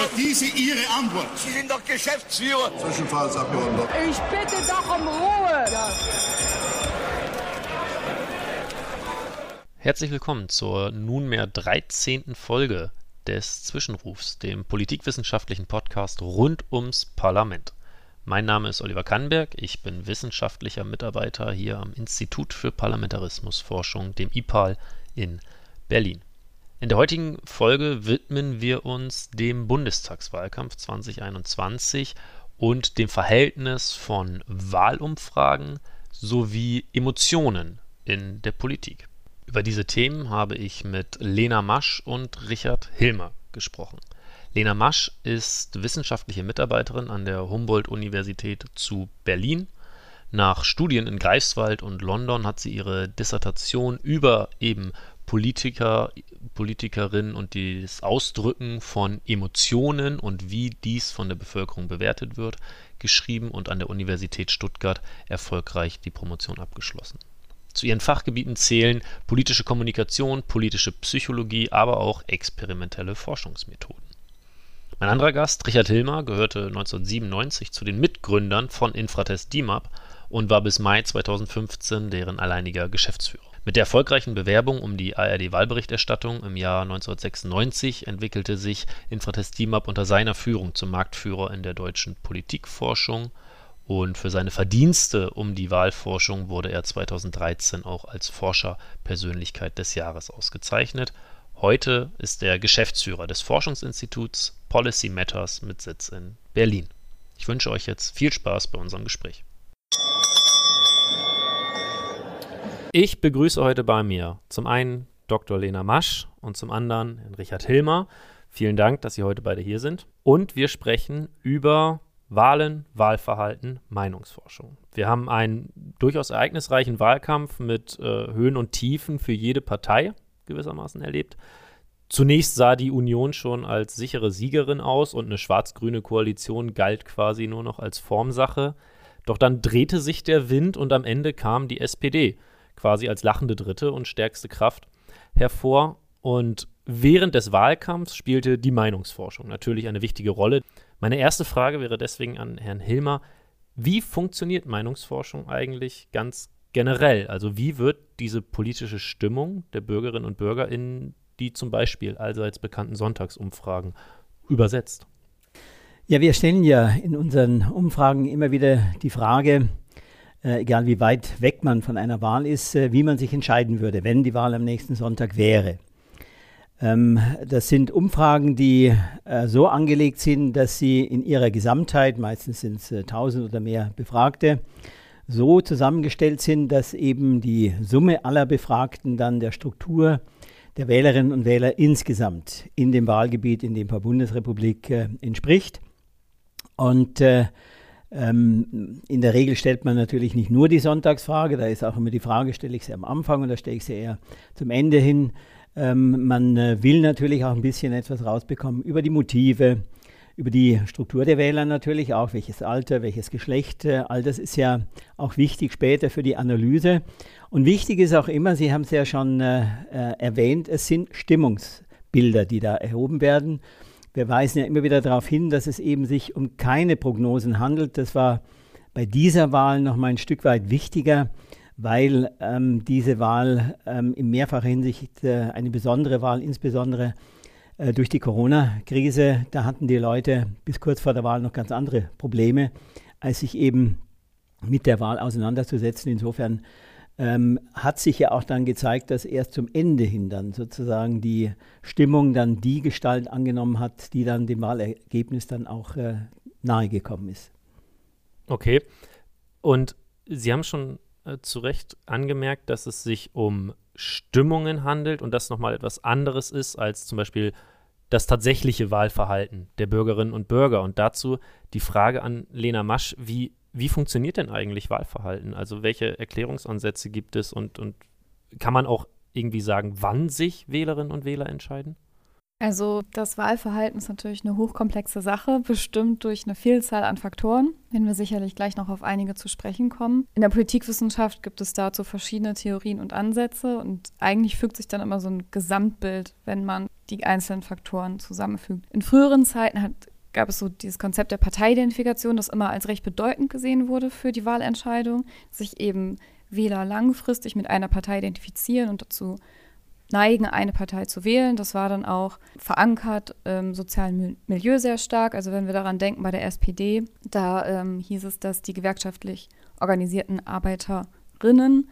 für diese Ihre Antwort. Sie sind doch Geschäftsführer. Zwischenfallsabgeordneter. Ich bitte doch um Ruhe. Herzlich willkommen zur nunmehr 13. Folge des Zwischenrufs, dem politikwissenschaftlichen Podcast rund ums Parlament. Mein Name ist Oliver Kannberg, ich bin wissenschaftlicher Mitarbeiter hier am Institut für Parlamentarismusforschung, dem IPAL in Berlin. In der heutigen Folge widmen wir uns dem Bundestagswahlkampf 2021 und dem Verhältnis von Wahlumfragen sowie Emotionen in der Politik. Über diese Themen habe ich mit Lena Masch und Richard Hilmer gesprochen. Lena Masch ist wissenschaftliche Mitarbeiterin an der Humboldt-Universität zu Berlin. Nach Studien in Greifswald und London hat sie ihre Dissertation über eben Politiker, Politikerinnen und das Ausdrücken von Emotionen und wie dies von der Bevölkerung bewertet wird, geschrieben und an der Universität Stuttgart erfolgreich die Promotion abgeschlossen. Zu ihren Fachgebieten zählen politische Kommunikation, politische Psychologie, aber auch experimentelle Forschungsmethoden. Mein anderer Gast, Richard Hilmer, gehörte 1997 zu den Mitgründern von Infratest DIMAP und war bis Mai 2015 deren alleiniger Geschäftsführer. Mit der erfolgreichen Bewerbung um die ARD-Wahlberichterstattung im Jahr 1996 entwickelte sich Infratest DIMAP unter seiner Führung zum Marktführer in der deutschen Politikforschung und für seine Verdienste um die Wahlforschung wurde er 2013 auch als Forscherpersönlichkeit des Jahres ausgezeichnet Heute ist er Geschäftsführer des Forschungsinstituts Policy Matters mit Sitz in Berlin. Ich wünsche euch jetzt viel Spaß bei unserem Gespräch. Ich begrüße heute bei mir zum einen Dr. Lena Masch und zum anderen Richard Hilmer. Vielen Dank, dass Sie heute beide hier sind. Und wir sprechen über Wahlen, Wahlverhalten, Meinungsforschung. Wir haben einen durchaus ereignisreichen Wahlkampf mit äh, Höhen und Tiefen für jede Partei gewissermaßen erlebt. Zunächst sah die Union schon als sichere Siegerin aus und eine schwarz-grüne Koalition galt quasi nur noch als Formsache. Doch dann drehte sich der Wind und am Ende kam die SPD quasi als lachende dritte und stärkste Kraft hervor. Und während des Wahlkampfs spielte die Meinungsforschung natürlich eine wichtige Rolle. Meine erste Frage wäre deswegen an Herrn Hilmer. Wie funktioniert Meinungsforschung eigentlich ganz generell? Also wie wird diese politische Stimmung der Bürgerinnen und Bürger in die zum Beispiel allseits bekannten Sonntagsumfragen übersetzt? Ja, wir stellen ja in unseren Umfragen immer wieder die Frage, äh, egal wie weit weg man von einer Wahl ist, äh, wie man sich entscheiden würde, wenn die Wahl am nächsten Sonntag wäre. Ähm, das sind Umfragen, die äh, so angelegt sind, dass sie in ihrer Gesamtheit, meistens sind es 1000 oder mehr Befragte, so zusammengestellt sind, dass eben die Summe aller Befragten dann der Struktur der Wählerinnen und Wähler insgesamt in dem Wahlgebiet in dem Bundesrepublik äh, entspricht. Und äh, ähm, in der Regel stellt man natürlich nicht nur die Sonntagsfrage, da ist auch immer die Frage, stelle ich sie am Anfang oder stelle ich sie eher zum Ende hin. Ähm, man äh, will natürlich auch ein bisschen etwas rausbekommen über die Motive, über die Struktur der Wähler natürlich auch, welches Alter, welches Geschlecht, äh, all das ist ja auch wichtig später für die Analyse. Und wichtig ist auch immer, Sie haben es ja schon äh, äh, erwähnt, es sind Stimmungsbilder, die da erhoben werden. Wir weisen ja immer wieder darauf hin, dass es eben sich um keine Prognosen handelt. Das war bei dieser Wahl noch mal ein Stück weit wichtiger, weil ähm, diese Wahl ähm, in mehrfacher Hinsicht äh, eine besondere Wahl, insbesondere äh, durch die Corona-Krise, da hatten die Leute bis kurz vor der Wahl noch ganz andere Probleme, als sich eben mit der Wahl auseinanderzusetzen. Insofern ähm, hat sich ja auch dann gezeigt, dass erst zum Ende hin dann sozusagen die Stimmung dann die Gestalt angenommen hat, die dann dem Wahlergebnis dann auch äh, nahegekommen ist. Okay. Und Sie haben schon äh, zu Recht angemerkt, dass es sich um Stimmungen handelt und das nochmal etwas anderes ist als zum Beispiel das tatsächliche Wahlverhalten der Bürgerinnen und Bürger. Und dazu die Frage an Lena Masch, wie, wie funktioniert denn eigentlich Wahlverhalten? Also welche Erklärungsansätze gibt es und, und kann man auch irgendwie sagen, wann sich Wählerinnen und Wähler entscheiden? Also das Wahlverhalten ist natürlich eine hochkomplexe Sache, bestimmt durch eine Vielzahl an Faktoren, wenn wir sicherlich gleich noch auf einige zu sprechen kommen. In der Politikwissenschaft gibt es dazu verschiedene Theorien und Ansätze und eigentlich fügt sich dann immer so ein Gesamtbild, wenn man die einzelnen Faktoren zusammenfügt. In früheren Zeiten hat, gab es so dieses Konzept der Parteiidentifikation, das immer als recht bedeutend gesehen wurde für die Wahlentscheidung, sich eben Wähler langfristig mit einer Partei identifizieren und dazu neigen, eine Partei zu wählen. Das war dann auch verankert im sozialen Milieu sehr stark. Also wenn wir daran denken bei der SPD, da ähm, hieß es, dass die gewerkschaftlich organisierten Arbeiterinnen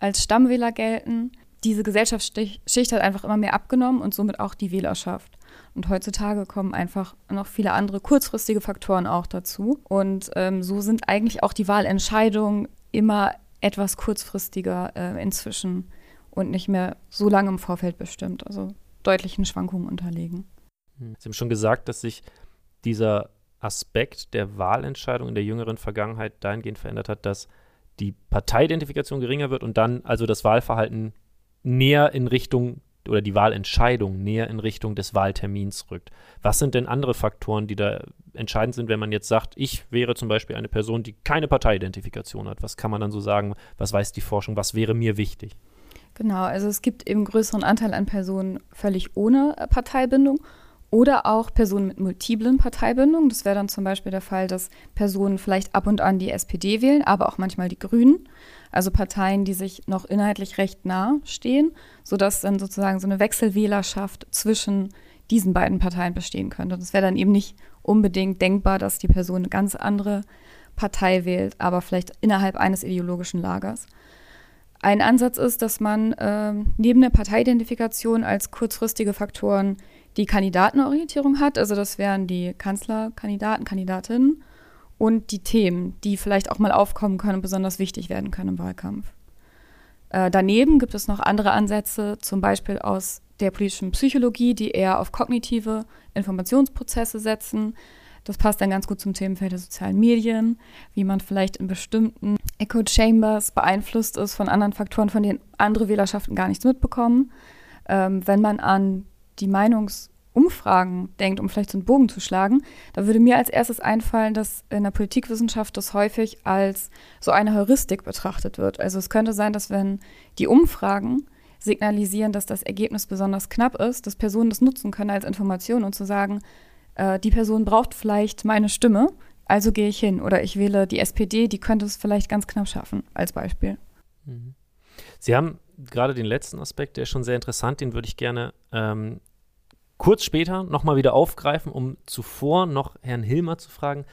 als Stammwähler gelten. Diese Gesellschaftsschicht hat einfach immer mehr abgenommen und somit auch die Wählerschaft. Und heutzutage kommen einfach noch viele andere kurzfristige Faktoren auch dazu. Und ähm, so sind eigentlich auch die Wahlentscheidungen immer etwas kurzfristiger äh, inzwischen und nicht mehr so lange im Vorfeld bestimmt, also deutlichen Schwankungen unterlegen. Hm. Sie haben schon gesagt, dass sich dieser Aspekt der Wahlentscheidung in der jüngeren Vergangenheit dahingehend verändert hat, dass die Parteiidentifikation geringer wird und dann also das Wahlverhalten näher in Richtung oder die Wahlentscheidung näher in Richtung des Wahltermins rückt. Was sind denn andere Faktoren, die da entscheidend sind, wenn man jetzt sagt, ich wäre zum Beispiel eine Person, die keine Parteiidentifikation hat? Was kann man dann so sagen? Was weiß die Forschung? Was wäre mir wichtig? Genau, also es gibt eben größeren Anteil an Personen völlig ohne Parteibindung oder auch Personen mit multiplen Parteibindungen. Das wäre dann zum Beispiel der Fall, dass Personen vielleicht ab und an die SPD wählen, aber auch manchmal die Grünen. Also Parteien, die sich noch inhaltlich recht nah stehen, sodass dann sozusagen so eine Wechselwählerschaft zwischen diesen beiden Parteien bestehen könnte. Das wäre dann eben nicht unbedingt denkbar, dass die Person eine ganz andere Partei wählt, aber vielleicht innerhalb eines ideologischen Lagers. Ein Ansatz ist, dass man äh, neben der Parteiidentifikation als kurzfristige Faktoren die Kandidatenorientierung hat. Also das wären die Kanzlerkandidaten, Kandidatinnen und die Themen, die vielleicht auch mal aufkommen können und besonders wichtig werden können im Wahlkampf. Äh, daneben gibt es noch andere Ansätze, zum Beispiel aus der politischen Psychologie, die eher auf kognitive Informationsprozesse setzen. Das passt dann ganz gut zum Themenfeld der sozialen Medien, wie man vielleicht in bestimmten Echo Chambers beeinflusst ist von anderen Faktoren, von denen andere Wählerschaften gar nichts mitbekommen. Ähm, wenn man an die Meinungsumfragen denkt, um vielleicht so einen Bogen zu schlagen, da würde mir als erstes einfallen, dass in der Politikwissenschaft das häufig als so eine Heuristik betrachtet wird. Also es könnte sein, dass wenn die Umfragen signalisieren, dass das Ergebnis besonders knapp ist, dass Personen das nutzen können als Information und zu sagen, äh, die Person braucht vielleicht meine Stimme, also gehe ich hin. Oder ich wähle die SPD, die könnte es vielleicht ganz knapp schaffen, als Beispiel. Mhm. Sie haben gerade den letzten Aspekt, der ist schon sehr interessant, den würde ich gerne ähm, kurz später nochmal wieder aufgreifen, um zuvor noch Herrn Hilmer zu fragen.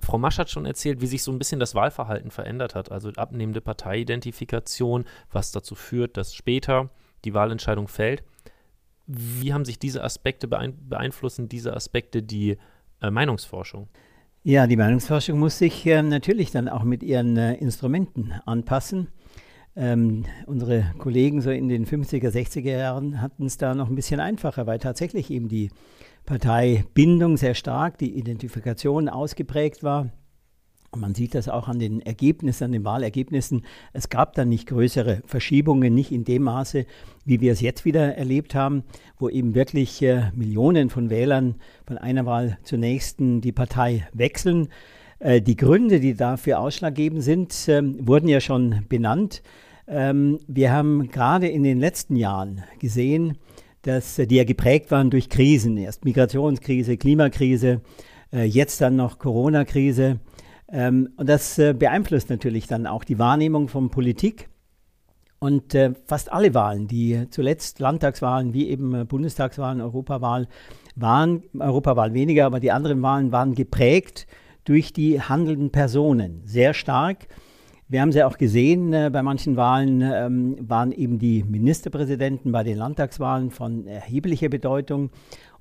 Frau Masch hat schon erzählt, wie sich so ein bisschen das Wahlverhalten verändert hat, also abnehmende Parteiidentifikation, was dazu führt, dass später die Wahlentscheidung fällt. Wie haben sich diese Aspekte beeinflussen, diese Aspekte die äh, Meinungsforschung? Ja, die Meinungsforschung muss sich äh, natürlich dann auch mit ihren äh, Instrumenten anpassen. Ähm, unsere Kollegen so in den 50er, 60er Jahren hatten es da noch ein bisschen einfacher, weil tatsächlich eben die Parteibindung sehr stark, die Identifikation ausgeprägt war. Und man sieht das auch an den Ergebnissen, an den Wahlergebnissen. Es gab dann nicht größere Verschiebungen, nicht in dem Maße, wie wir es jetzt wieder erlebt haben, wo eben wirklich äh, Millionen von Wählern von einer Wahl zur nächsten die Partei wechseln. Äh, die Gründe, die dafür ausschlaggebend sind, äh, wurden ja schon benannt. Ähm, wir haben gerade in den letzten Jahren gesehen, dass äh, die ja geprägt waren durch Krisen. Erst Migrationskrise, Klimakrise, äh, jetzt dann noch Corona-Krise. Ähm, und das äh, beeinflusst natürlich dann auch die Wahrnehmung von Politik. Und äh, fast alle Wahlen, die zuletzt Landtagswahlen wie eben äh, Bundestagswahlen, Europawahl waren, Europawahl weniger, aber die anderen Wahlen waren geprägt durch die handelnden Personen sehr stark. Wir haben sie auch gesehen, äh, bei manchen Wahlen ähm, waren eben die Ministerpräsidenten bei den Landtagswahlen von erheblicher Bedeutung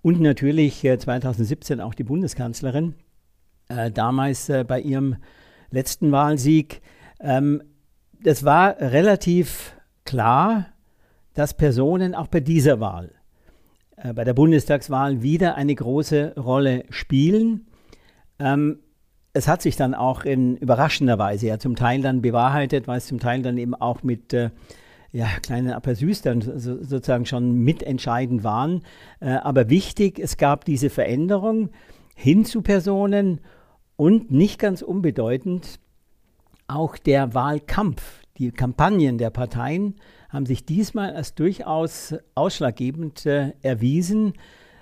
und natürlich äh, 2017 auch die Bundeskanzlerin äh, damals äh, bei ihrem letzten Wahlsieg. Ähm, das war relativ klar, dass Personen auch bei dieser Wahl, äh, bei der Bundestagswahl, wieder eine große Rolle spielen. Ähm, es hat sich dann auch in überraschender Weise ja zum Teil dann bewahrheitet, weil es zum Teil dann eben auch mit äh, ja, kleine Aperçus dann so, sozusagen schon mitentscheidend waren. Äh, aber wichtig, es gab diese Veränderung hin zu Personen und nicht ganz unbedeutend auch der Wahlkampf. Die Kampagnen der Parteien haben sich diesmal als durchaus ausschlaggebend äh, erwiesen.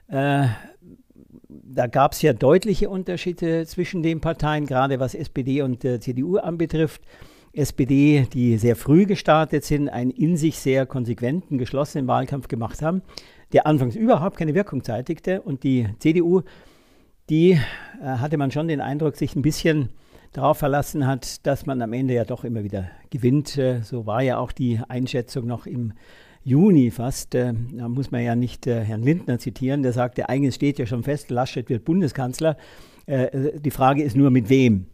Äh, da gab es ja deutliche Unterschiede zwischen den Parteien, gerade was SPD und äh, CDU anbetrifft. SPD, die sehr früh gestartet sind, einen in sich sehr konsequenten, geschlossenen Wahlkampf gemacht haben, der anfangs überhaupt keine Wirkung zeitigte. Und die CDU, die äh, hatte man schon den Eindruck, sich ein bisschen darauf verlassen hat, dass man am Ende ja doch immer wieder gewinnt. Äh, so war ja auch die Einschätzung noch im Juni fast. Äh, da muss man ja nicht äh, Herrn Lindner zitieren, der sagte, eigentlich steht ja schon fest, Laschet wird Bundeskanzler. Die Frage ist nur, mit wem.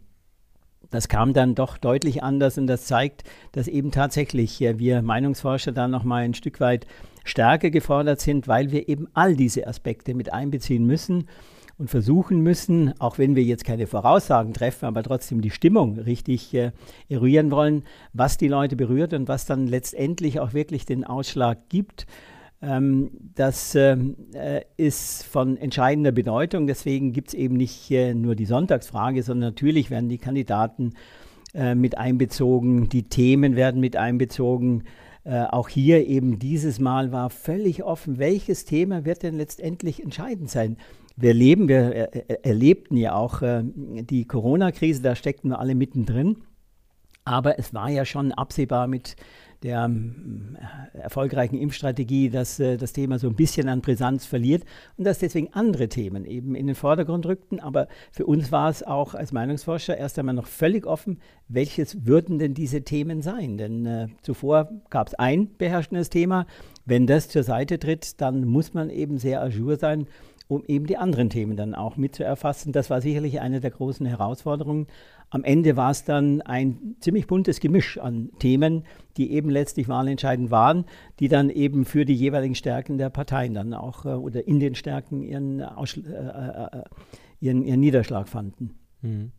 Das kam dann doch deutlich anders und das zeigt, dass eben tatsächlich wir Meinungsforscher da nochmal ein Stück weit stärker gefordert sind, weil wir eben all diese Aspekte mit einbeziehen müssen und versuchen müssen, auch wenn wir jetzt keine Voraussagen treffen, aber trotzdem die Stimmung richtig äh, eruieren wollen, was die Leute berührt und was dann letztendlich auch wirklich den Ausschlag gibt. Ähm, das ähm, äh, ist von entscheidender Bedeutung. Deswegen gibt es eben nicht äh, nur die Sonntagsfrage, sondern natürlich werden die Kandidaten äh, mit einbezogen, die Themen werden mit einbezogen. Äh, auch hier eben dieses Mal war völlig offen, welches Thema wird denn letztendlich entscheidend sein wir leben, wir er, erlebten ja auch äh, die Corona-Krise, da steckten wir alle mittendrin. Aber es war ja schon absehbar mit der ähm, erfolgreichen Impfstrategie, dass äh, das Thema so ein bisschen an Brisanz verliert und dass deswegen andere Themen eben in den Vordergrund rückten. Aber für uns war es auch als Meinungsforscher erst einmal noch völlig offen, welches würden denn diese Themen sein? Denn äh, zuvor gab es ein beherrschendes Thema. Wenn das zur Seite tritt, dann muss man eben sehr ajour sein um eben die anderen Themen dann auch mit zu erfassen. Das war sicherlich eine der großen Herausforderungen. Am Ende war es dann ein ziemlich buntes Gemisch an Themen, die eben letztlich wahlentscheidend waren, die dann eben für die jeweiligen Stärken der Parteien dann auch äh, oder in den Stärken ihren, Ausschl äh, äh, ihren, ihren Niederschlag fanden. Mhm.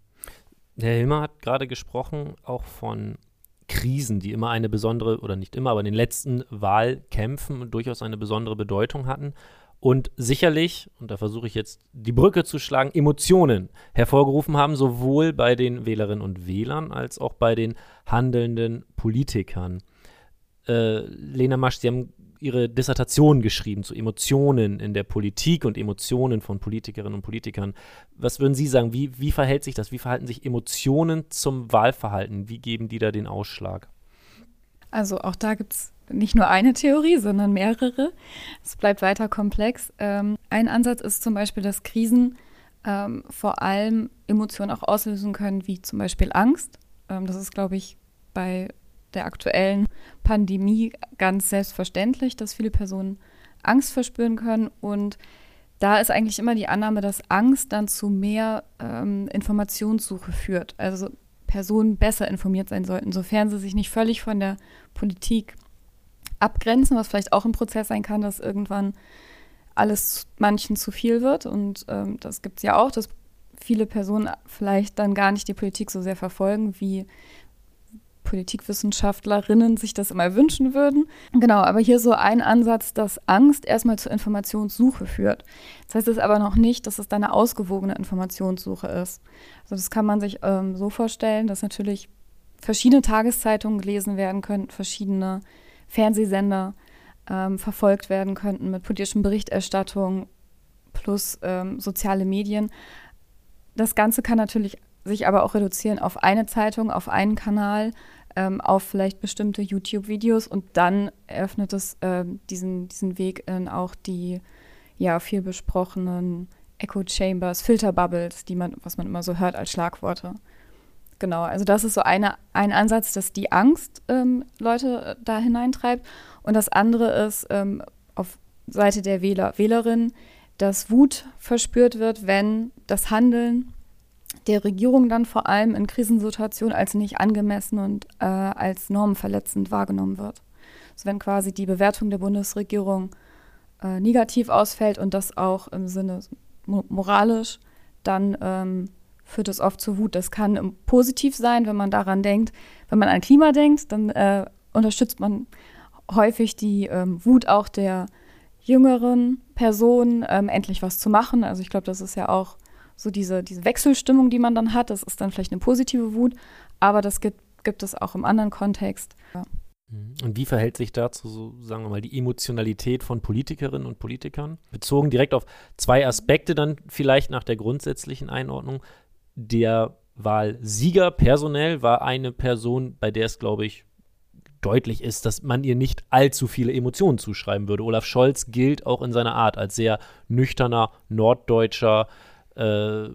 Herr Hilmer hat gerade gesprochen auch von Krisen, die immer eine besondere, oder nicht immer, aber in den letzten Wahlkämpfen durchaus eine besondere Bedeutung hatten und sicherlich, und da versuche ich jetzt die Brücke zu schlagen, Emotionen hervorgerufen haben, sowohl bei den Wählerinnen und Wählern als auch bei den handelnden Politikern. Äh, Lena Masch, Sie haben Ihre Dissertation geschrieben zu Emotionen in der Politik und Emotionen von Politikerinnen und Politikern. Was würden Sie sagen? Wie, wie verhält sich das? Wie verhalten sich Emotionen zum Wahlverhalten? Wie geben die da den Ausschlag? Also auch da gibt es nicht nur eine Theorie, sondern mehrere. Es bleibt weiter komplex. Ähm, ein Ansatz ist zum Beispiel, dass Krisen ähm, vor allem Emotionen auch auslösen können, wie zum Beispiel Angst. Ähm, das ist, glaube ich, bei der aktuellen Pandemie ganz selbstverständlich, dass viele Personen Angst verspüren können. Und da ist eigentlich immer die Annahme, dass Angst dann zu mehr ähm, Informationssuche führt. Also Personen besser informiert sein sollten, sofern sie sich nicht völlig von der Politik abgrenzen, was vielleicht auch ein Prozess sein kann, dass irgendwann alles manchen zu viel wird. Und ähm, das gibt es ja auch, dass viele Personen vielleicht dann gar nicht die Politik so sehr verfolgen, wie Politikwissenschaftlerinnen sich das immer wünschen würden. Genau, aber hier so ein Ansatz, dass Angst erstmal zur Informationssuche führt. Das heißt es aber noch nicht, dass es dann eine ausgewogene Informationssuche ist. Also das kann man sich ähm, so vorstellen, dass natürlich verschiedene Tageszeitungen gelesen werden können, verschiedene Fernsehsender ähm, verfolgt werden könnten mit politischen Berichterstattungen plus ähm, soziale Medien. Das Ganze kann natürlich sich aber auch reduzieren auf eine Zeitung, auf einen Kanal, ähm, auf vielleicht bestimmte YouTube-Videos und dann eröffnet es ähm, diesen, diesen Weg in auch die ja viel besprochenen Echo Chambers, Filterbubbles, die man, was man immer so hört als Schlagworte. Genau, also das ist so eine, ein Ansatz, dass die Angst ähm, Leute äh, da hineintreibt. Und das andere ist ähm, auf Seite der Wähler, Wählerin, dass Wut verspürt wird, wenn das Handeln der Regierung dann vor allem in Krisensituationen als nicht angemessen und äh, als normenverletzend wahrgenommen wird. Also wenn quasi die Bewertung der Bundesregierung äh, negativ ausfällt und das auch im Sinne moralisch, dann ähm, führt es oft zu Wut. Das kann positiv sein, wenn man daran denkt. Wenn man an Klima denkt, dann äh, unterstützt man häufig die ähm, Wut auch der jüngeren Personen, ähm, endlich was zu machen. Also ich glaube, das ist ja auch so diese, diese Wechselstimmung, die man dann hat. Das ist dann vielleicht eine positive Wut, aber das gibt, gibt es auch im anderen Kontext. Ja. Mhm. Und wie verhält sich dazu, so, sagen wir mal, die Emotionalität von Politikerinnen und Politikern? Bezogen direkt auf zwei Aspekte dann vielleicht nach der grundsätzlichen Einordnung. Der Wahlsieger personell war eine Person, bei der es, glaube ich, deutlich ist, dass man ihr nicht allzu viele Emotionen zuschreiben würde. Olaf Scholz gilt auch in seiner Art als sehr nüchterner, norddeutscher äh,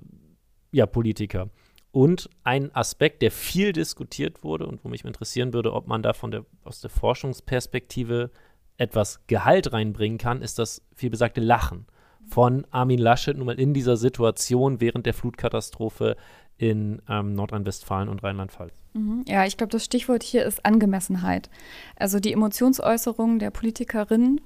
ja, Politiker. Und ein Aspekt, der viel diskutiert wurde und wo mich interessieren würde, ob man da von der, aus der Forschungsperspektive etwas Gehalt reinbringen kann, ist das vielbesagte Lachen von Armin Laschet nun mal in dieser Situation während der Flutkatastrophe in ähm, Nordrhein-Westfalen und Rheinland-Pfalz. Mhm. Ja, ich glaube, das Stichwort hier ist Angemessenheit. Also die Emotionsäußerungen der Politikerinnen,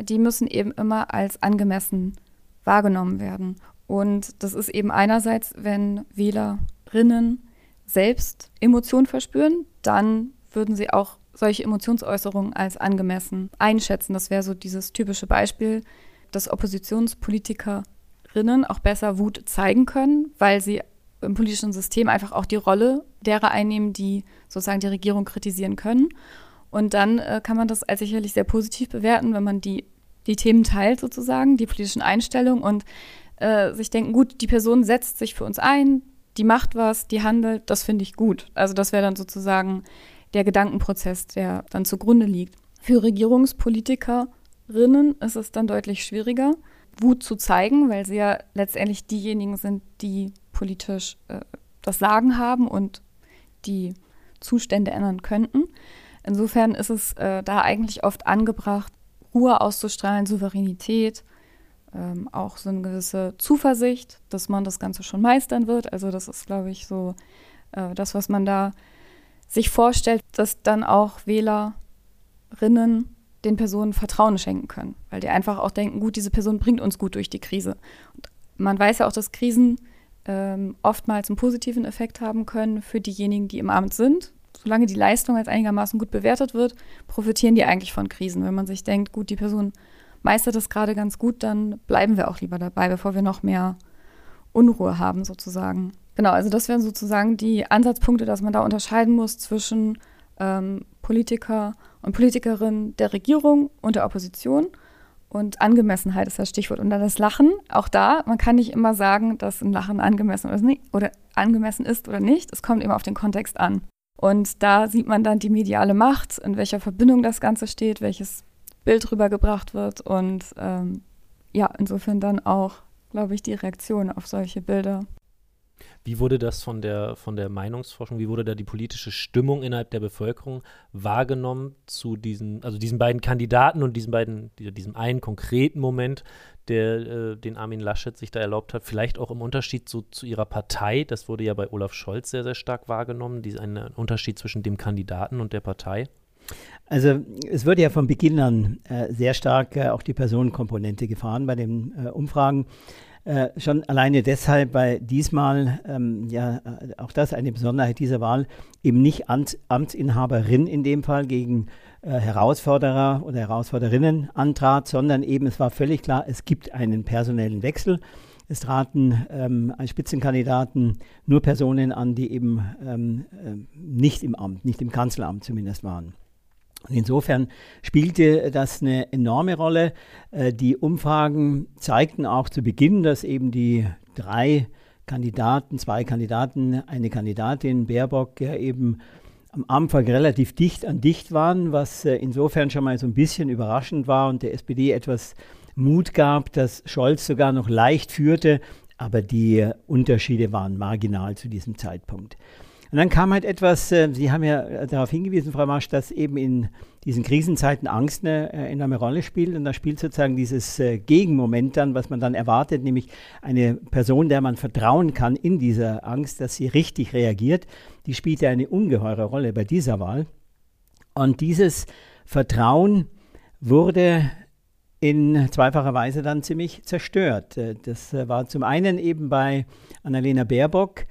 die müssen eben immer als angemessen wahrgenommen werden. Und das ist eben einerseits, wenn Wählerinnen selbst Emotionen verspüren, dann würden sie auch solche Emotionsäußerungen als angemessen einschätzen. Das wäre so dieses typische Beispiel, dass Oppositionspolitikerinnen auch besser Wut zeigen können, weil sie im politischen System einfach auch die Rolle derer einnehmen, die sozusagen die Regierung kritisieren können. Und dann äh, kann man das als sicherlich sehr positiv bewerten, wenn man die, die Themen teilt sozusagen, die politischen Einstellungen und äh, sich denken, gut, die Person setzt sich für uns ein, die macht was, die handelt, das finde ich gut. Also das wäre dann sozusagen der Gedankenprozess, der dann zugrunde liegt. Für Regierungspolitikerinnen ist es dann deutlich schwieriger, Wut zu zeigen, weil sie ja letztendlich diejenigen sind, die politisch äh, das Sagen haben und die Zustände ändern könnten. Insofern ist es äh, da eigentlich oft angebracht, Ruhe auszustrahlen, Souveränität, ähm, auch so eine gewisse Zuversicht, dass man das Ganze schon meistern wird. Also das ist, glaube ich, so äh, das, was man da sich vorstellt, dass dann auch Wählerinnen den Personen Vertrauen schenken können, weil die einfach auch denken, gut, diese Person bringt uns gut durch die Krise. Und man weiß ja auch, dass Krisen ähm, oftmals einen positiven Effekt haben können für diejenigen, die im Amt sind. Solange die Leistung als einigermaßen gut bewertet wird, profitieren die eigentlich von Krisen. Wenn man sich denkt, gut, die Person meistert das gerade ganz gut, dann bleiben wir auch lieber dabei, bevor wir noch mehr Unruhe haben, sozusagen. Genau, also das wären sozusagen die Ansatzpunkte, dass man da unterscheiden muss zwischen ähm, Politiker und Politikerinnen der Regierung und der Opposition und Angemessenheit ist das Stichwort. Und dann das Lachen, auch da, man kann nicht immer sagen, dass ein Lachen angemessen ist oder angemessen ist oder nicht. Es kommt immer auf den Kontext an. Und da sieht man dann die mediale Macht, in welcher Verbindung das Ganze steht, welches Bild rübergebracht wird. Und ähm, ja, insofern dann auch, glaube ich, die Reaktion auf solche Bilder. Wie wurde das von der, von der Meinungsforschung, wie wurde da die politische Stimmung innerhalb der Bevölkerung wahrgenommen zu diesen, also diesen beiden Kandidaten und diesen beiden, diesem einen konkreten Moment, der, äh, den Armin Laschet sich da erlaubt hat, vielleicht auch im Unterschied zu, zu ihrer Partei, das wurde ja bei Olaf Scholz sehr, sehr stark wahrgenommen, diesen einen Unterschied zwischen dem Kandidaten und der Partei? Also es wurde ja von Beginn an äh, sehr stark äh, auch die Personenkomponente gefahren bei den äh, Umfragen. Äh, schon alleine deshalb, weil diesmal, ähm, ja, äh, auch das eine Besonderheit dieser Wahl, eben nicht Amts, Amtsinhaberin in dem Fall gegen äh, Herausforderer oder Herausforderinnen antrat, sondern eben es war völlig klar, es gibt einen personellen Wechsel. Es traten ähm, als Spitzenkandidaten nur Personen an, die eben ähm, äh, nicht im Amt, nicht im Kanzleramt zumindest waren. Und insofern spielte das eine enorme Rolle. Äh, die Umfragen zeigten auch zu Beginn, dass eben die drei Kandidaten, zwei Kandidaten, eine Kandidatin, Baerbock, ja eben am Anfang relativ dicht an dicht waren, was äh, insofern schon mal so ein bisschen überraschend war und der SPD etwas Mut gab, dass Scholz sogar noch leicht führte, aber die Unterschiede waren marginal zu diesem Zeitpunkt. Und dann kam halt etwas, äh, Sie haben ja äh, darauf hingewiesen, Frau Marsch, dass eben in diesen Krisenzeiten Angst eine äh, enorme Rolle spielt. Und da spielt sozusagen dieses Gegenmoment dann, was man dann erwartet, nämlich eine Person, der man vertrauen kann in dieser Angst, dass sie richtig reagiert, die spielt ja eine ungeheure Rolle bei dieser Wahl. Und dieses Vertrauen wurde in zweifacher Weise dann ziemlich zerstört. Das war zum einen eben bei Annalena Baerbock,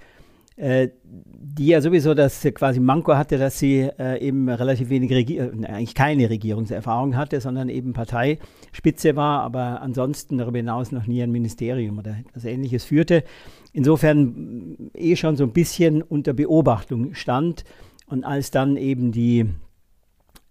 die ja sowieso das quasi Manko hatte, dass sie äh, eben relativ wenig, Regi äh, eigentlich keine Regierungserfahrung hatte, sondern eben Parteispitze war, aber ansonsten darüber hinaus noch nie ein Ministerium oder etwas Ähnliches führte. Insofern eh schon so ein bisschen unter Beobachtung stand. Und als dann eben die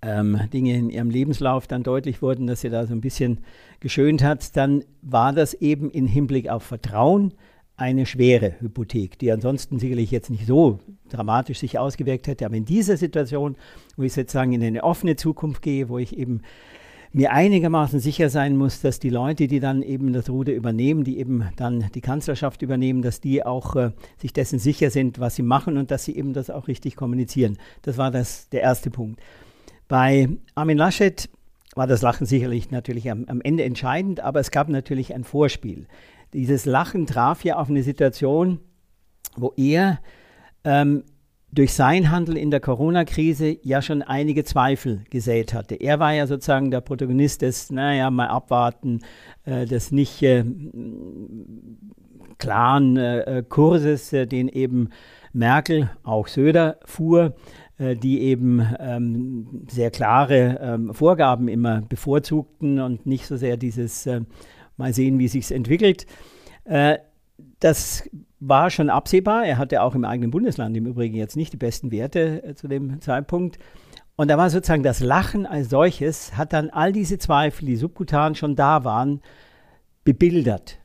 ähm, Dinge in ihrem Lebenslauf dann deutlich wurden, dass sie da so ein bisschen geschönt hat, dann war das eben im Hinblick auf Vertrauen eine schwere Hypothek, die ansonsten sicherlich jetzt nicht so dramatisch sich ausgewirkt hätte. Aber in dieser Situation, wo ich sozusagen in eine offene Zukunft gehe, wo ich eben mir einigermaßen sicher sein muss, dass die Leute, die dann eben das Ruder übernehmen, die eben dann die Kanzlerschaft übernehmen, dass die auch äh, sich dessen sicher sind, was sie machen und dass sie eben das auch richtig kommunizieren. Das war das, der erste Punkt. Bei Armin Laschet war das Lachen sicherlich natürlich am, am Ende entscheidend, aber es gab natürlich ein Vorspiel. Dieses Lachen traf ja auf eine Situation, wo er ähm, durch sein Handeln in der Corona-Krise ja schon einige Zweifel gesät hatte. Er war ja sozusagen der Protagonist des, naja, mal abwarten, äh, des nicht äh, klaren äh, Kurses, äh, den eben Merkel, auch Söder fuhr, äh, die eben ähm, sehr klare ähm, Vorgaben immer bevorzugten und nicht so sehr dieses äh, mal sehen, wie sich entwickelt. das war schon absehbar. Er hatte auch im eigenen Bundesland im Übrigen jetzt nicht die besten Werte äh, zu dem Zeitpunkt. Und da war sozusagen das Lachen als solches, hat dann all diese Zweifel, die subkutan schon da waren, bebildert.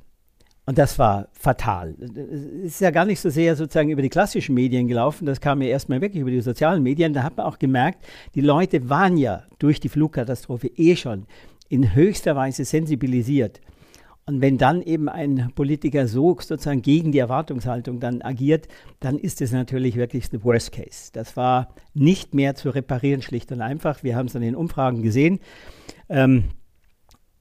Und das war fatal. Es ist ja gar nicht so sehr sozusagen über die klassischen Medien gelaufen, das kam ja erstmal wirklich über die sozialen Medien. Da hat man auch gemerkt, die Leute waren ja durch die Flugkatastrophe eh schon in höchster Weise sensibilisiert. Und wenn dann eben ein Politiker so sozusagen gegen die Erwartungshaltung dann agiert, dann ist es natürlich wirklich the worst case. Das war nicht mehr zu reparieren, schlicht und einfach. Wir haben es an den Umfragen gesehen. Ähm,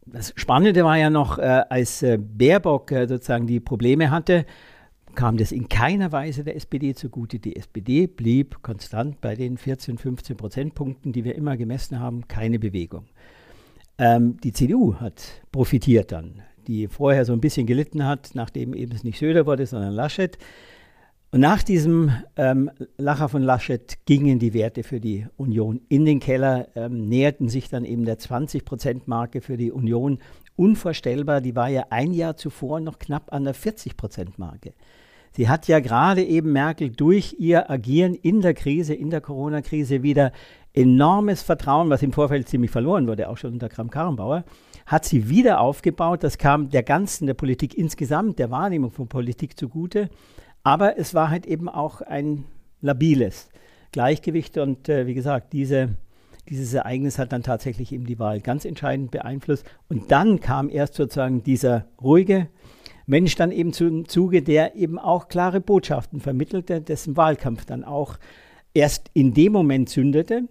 das Spannende war ja noch, äh, als äh, Baerbock äh, sozusagen die Probleme hatte, kam das in keiner Weise der SPD zugute. Die SPD blieb konstant bei den 14, 15 Prozentpunkten, die wir immer gemessen haben, keine Bewegung. Ähm, die CDU hat profitiert dann die vorher so ein bisschen gelitten hat, nachdem eben es nicht Söder wurde, sondern Laschet. Und nach diesem ähm, Lacher von Laschet gingen die Werte für die Union in den Keller, ähm, näherten sich dann eben der 20-Prozent-Marke für die Union. Unvorstellbar, die war ja ein Jahr zuvor noch knapp an der 40-Prozent-Marke. Sie hat ja gerade eben Merkel durch ihr Agieren in der Krise, in der Corona-Krise wieder enormes Vertrauen, was im Vorfeld ziemlich verloren wurde, auch schon unter Kram-Karrenbauer, hat sie wieder aufgebaut. Das kam der ganzen, der Politik insgesamt, der Wahrnehmung von Politik zugute. Aber es war halt eben auch ein labiles Gleichgewicht. Und äh, wie gesagt, diese, dieses Ereignis hat dann tatsächlich eben die Wahl ganz entscheidend beeinflusst. Und dann kam erst sozusagen dieser ruhige Mensch dann eben zum Zuge, der eben auch klare Botschaften vermittelte, dessen Wahlkampf dann auch erst in dem Moment zündete,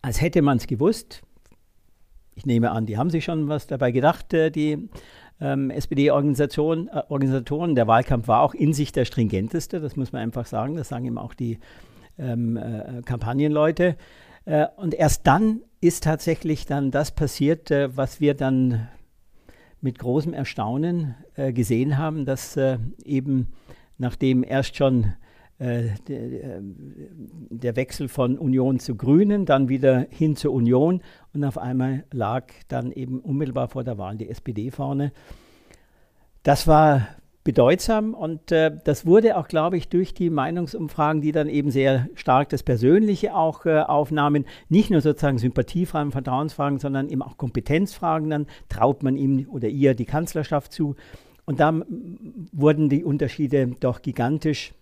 als hätte man es gewusst ich nehme an, die haben sich schon was dabei gedacht, äh, die ähm, SPD-Organisatoren. Äh, der Wahlkampf war auch in sich der stringenteste, das muss man einfach sagen. Das sagen eben auch die ähm, äh, Kampagnenleute. Äh, und erst dann ist tatsächlich dann das passiert, äh, was wir dann mit großem Erstaunen äh, gesehen haben, dass eben nachdem erst schon der Wechsel von Union zu Grünen, dann wieder hin zur Union und auf einmal lag dann eben unmittelbar vor der Wahl die SPD vorne. Das war bedeutsam und äh, das wurde auch, glaube ich, durch die Meinungsumfragen, die dann eben sehr stark das Persönliche auch äh, aufnahmen, nicht nur sozusagen Sympathiefragen, Vertrauensfragen, sondern eben auch Kompetenzfragen, dann traut man ihm oder ihr die Kanzlerschaft zu. Und da wurden die Unterschiede doch gigantisch.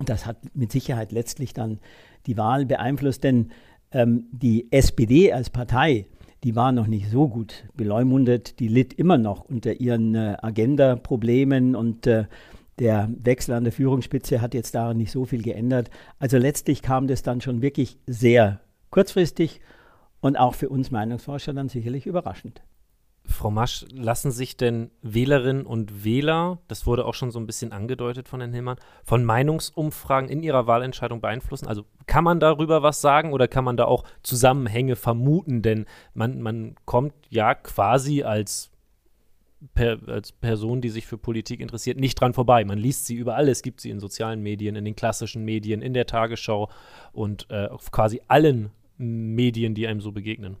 Und das hat mit Sicherheit letztlich dann die Wahl beeinflusst, denn ähm, die SPD als Partei, die war noch nicht so gut beleumundet, die litt immer noch unter ihren äh, Agenda-Problemen und äh, der Wechsel an der Führungsspitze hat jetzt daran nicht so viel geändert. Also letztlich kam das dann schon wirklich sehr kurzfristig und auch für uns Meinungsforscher dann sicherlich überraschend. Frau Masch, lassen sich denn Wählerinnen und Wähler, das wurde auch schon so ein bisschen angedeutet von Herrn Hillmann, von Meinungsumfragen in ihrer Wahlentscheidung beeinflussen? Also kann man darüber was sagen oder kann man da auch Zusammenhänge vermuten? Denn man, man kommt ja quasi als per, als Person, die sich für Politik interessiert, nicht dran vorbei. Man liest sie überall. Es gibt sie in sozialen Medien, in den klassischen Medien, in der Tagesschau und äh, auf quasi allen Medien, die einem so begegnen.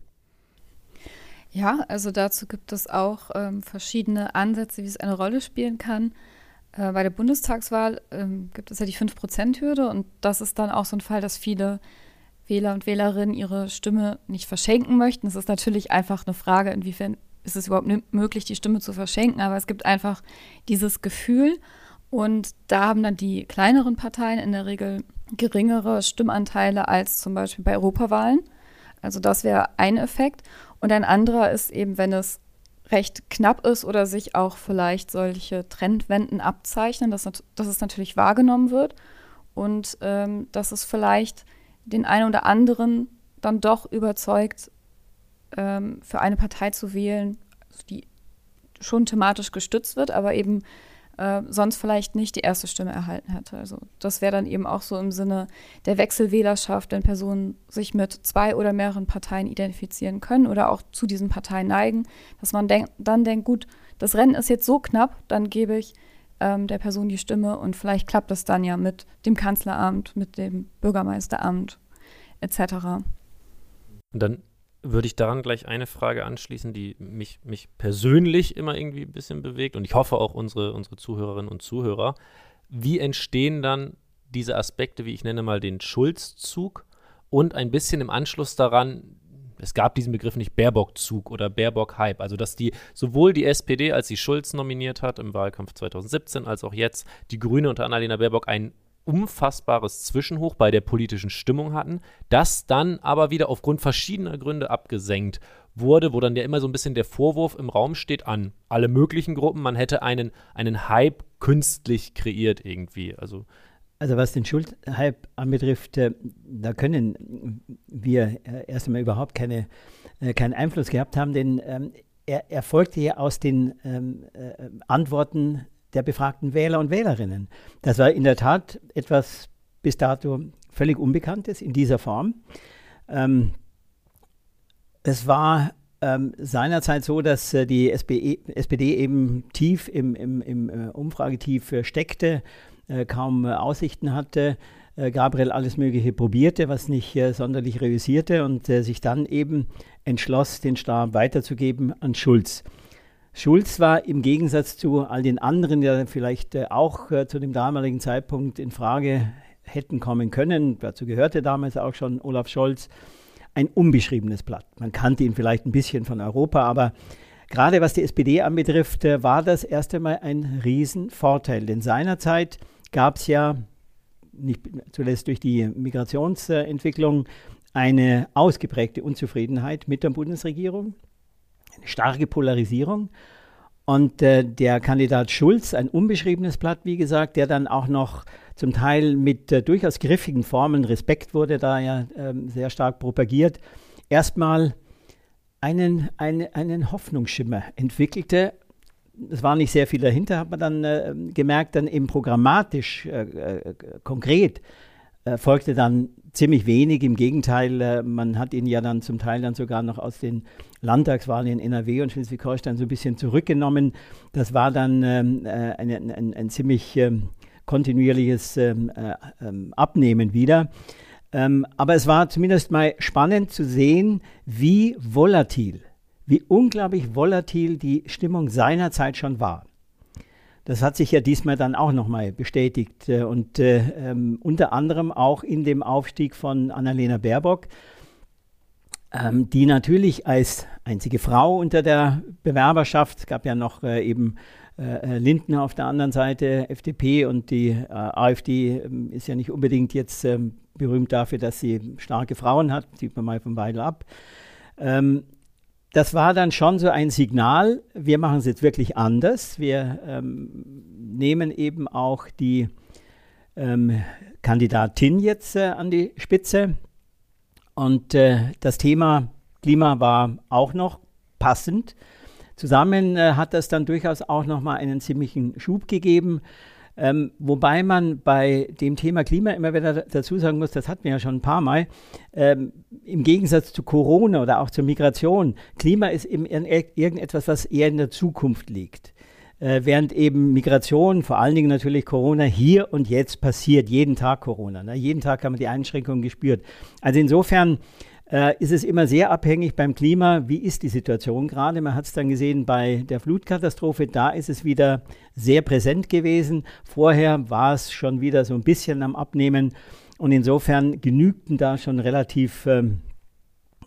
Ja, also dazu gibt es auch ähm, verschiedene Ansätze, wie es eine Rolle spielen kann. Äh, bei der Bundestagswahl ähm, gibt es ja die 5%-Hürde und das ist dann auch so ein Fall, dass viele Wähler und Wählerinnen ihre Stimme nicht verschenken möchten. Es ist natürlich einfach eine Frage, inwiefern ist es überhaupt möglich, die Stimme zu verschenken, aber es gibt einfach dieses Gefühl und da haben dann die kleineren Parteien in der Regel geringere Stimmanteile als zum Beispiel bei Europawahlen. Also das wäre ein Effekt. Und ein anderer ist eben, wenn es recht knapp ist oder sich auch vielleicht solche Trendwenden abzeichnen, dass, dass es natürlich wahrgenommen wird und ähm, dass es vielleicht den einen oder anderen dann doch überzeugt, ähm, für eine Partei zu wählen, die schon thematisch gestützt wird, aber eben äh, sonst vielleicht nicht die erste Stimme erhalten hätte. Also das wäre dann eben auch so im Sinne der Wechselwählerschaft, wenn Personen sich mit zwei oder mehreren Parteien identifizieren können oder auch zu diesen Parteien neigen, dass man denk dann denkt, gut, das Rennen ist jetzt so knapp, dann gebe ich ähm, der Person die Stimme und vielleicht klappt das dann ja mit dem Kanzleramt, mit dem Bürgermeisteramt etc. Und dann würde ich daran gleich eine Frage anschließen, die mich, mich persönlich immer irgendwie ein bisschen bewegt und ich hoffe auch unsere, unsere Zuhörerinnen und Zuhörer. Wie entstehen dann diese Aspekte, wie ich nenne mal den Schulzzug und ein bisschen im Anschluss daran, es gab diesen Begriff nicht Baerbock-Zug oder Baerbock-Hype, also dass die sowohl die SPD, als sie Schulz nominiert hat im Wahlkampf 2017, als auch jetzt die Grüne unter Annalena Baerbock einen unfassbares Zwischenhoch bei der politischen Stimmung hatten, das dann aber wieder aufgrund verschiedener Gründe abgesenkt wurde, wo dann ja immer so ein bisschen der Vorwurf im Raum steht an alle möglichen Gruppen, man hätte einen, einen Hype künstlich kreiert irgendwie. Also also was den Schuldhype anbetrifft, äh, da können wir äh, erst einmal überhaupt keine, äh, keinen Einfluss gehabt haben, denn ähm, er, er folgte ja aus den ähm, äh, Antworten der befragten Wähler und Wählerinnen. Das war in der Tat etwas bis dato völlig Unbekanntes in dieser Form. Ähm, es war ähm, seinerzeit so, dass äh, die SPD, SPD, eben tief im, im, im äh, Umfragetief äh, steckte, äh, kaum äh, Aussichten hatte. Äh, Gabriel alles Mögliche probierte, was nicht sonderlich reüssierte und sich dann eben entschloss, den Stab weiterzugeben an Schulz. Schulz war im Gegensatz zu all den anderen, die vielleicht äh, auch äh, zu dem damaligen Zeitpunkt in Frage hätten kommen können, dazu gehörte damals auch schon Olaf Scholz, ein unbeschriebenes Blatt. Man kannte ihn vielleicht ein bisschen von Europa, aber gerade was die SPD anbetrifft, äh, war das erst einmal ein Riesenvorteil. Denn seinerzeit gab es ja, nicht zuletzt durch die Migrationsentwicklung, eine ausgeprägte Unzufriedenheit mit der Bundesregierung eine starke Polarisierung. Und äh, der Kandidat Schulz, ein unbeschriebenes Blatt, wie gesagt, der dann auch noch zum Teil mit äh, durchaus griffigen Formen, Respekt wurde da ja äh, sehr stark propagiert, erstmal einen, eine, einen Hoffnungsschimmer entwickelte. Es war nicht sehr viel dahinter, hat man dann äh, gemerkt, dann eben programmatisch, äh, äh, konkret folgte dann ziemlich wenig. Im Gegenteil, man hat ihn ja dann zum Teil dann sogar noch aus den Landtagswahlen in NRW und Schleswig-Holstein so ein bisschen zurückgenommen. Das war dann ähm, äh, ein, ein, ein, ziemlich ähm, kontinuierliches ähm, äh, ähm, Abnehmen wieder. Ähm, aber es war zumindest mal spannend zu sehen, wie volatil, wie unglaublich volatil die Stimmung seinerzeit schon war. Das hat sich ja diesmal dann auch nochmal bestätigt äh, und äh, ähm, unter anderem auch in dem Aufstieg von Annalena Baerbock ähm, die natürlich als einzige Frau unter der Bewerberschaft, gab ja noch äh, eben äh, äh Lindner auf der anderen Seite, FDP und die äh, AfD äh, ist ja nicht unbedingt jetzt ähm, berühmt dafür, dass sie starke Frauen hat, sieht man mal von Weidel ab. Ähm, das war dann schon so ein Signal, wir machen es jetzt wirklich anders. Wir ähm, nehmen eben auch die ähm, Kandidatin jetzt äh, an die Spitze. Und äh, das Thema Klima war auch noch passend. Zusammen äh, hat das dann durchaus auch nochmal einen ziemlichen Schub gegeben. Ähm, wobei man bei dem Thema Klima immer wieder dazu sagen muss, das hatten wir ja schon ein paar Mal, ähm, im Gegensatz zu Corona oder auch zur Migration, Klima ist eben irgendetwas, was eher in der Zukunft liegt. Äh, während eben Migration, vor allen Dingen natürlich Corona, hier und jetzt passiert, jeden Tag Corona. Ne? Jeden Tag haben wir die Einschränkungen gespürt. Also insofern äh, ist es immer sehr abhängig beim Klima, wie ist die Situation gerade. Man hat es dann gesehen bei der Flutkatastrophe, da ist es wieder sehr präsent gewesen. Vorher war es schon wieder so ein bisschen am Abnehmen und insofern genügten da schon relativ ähm,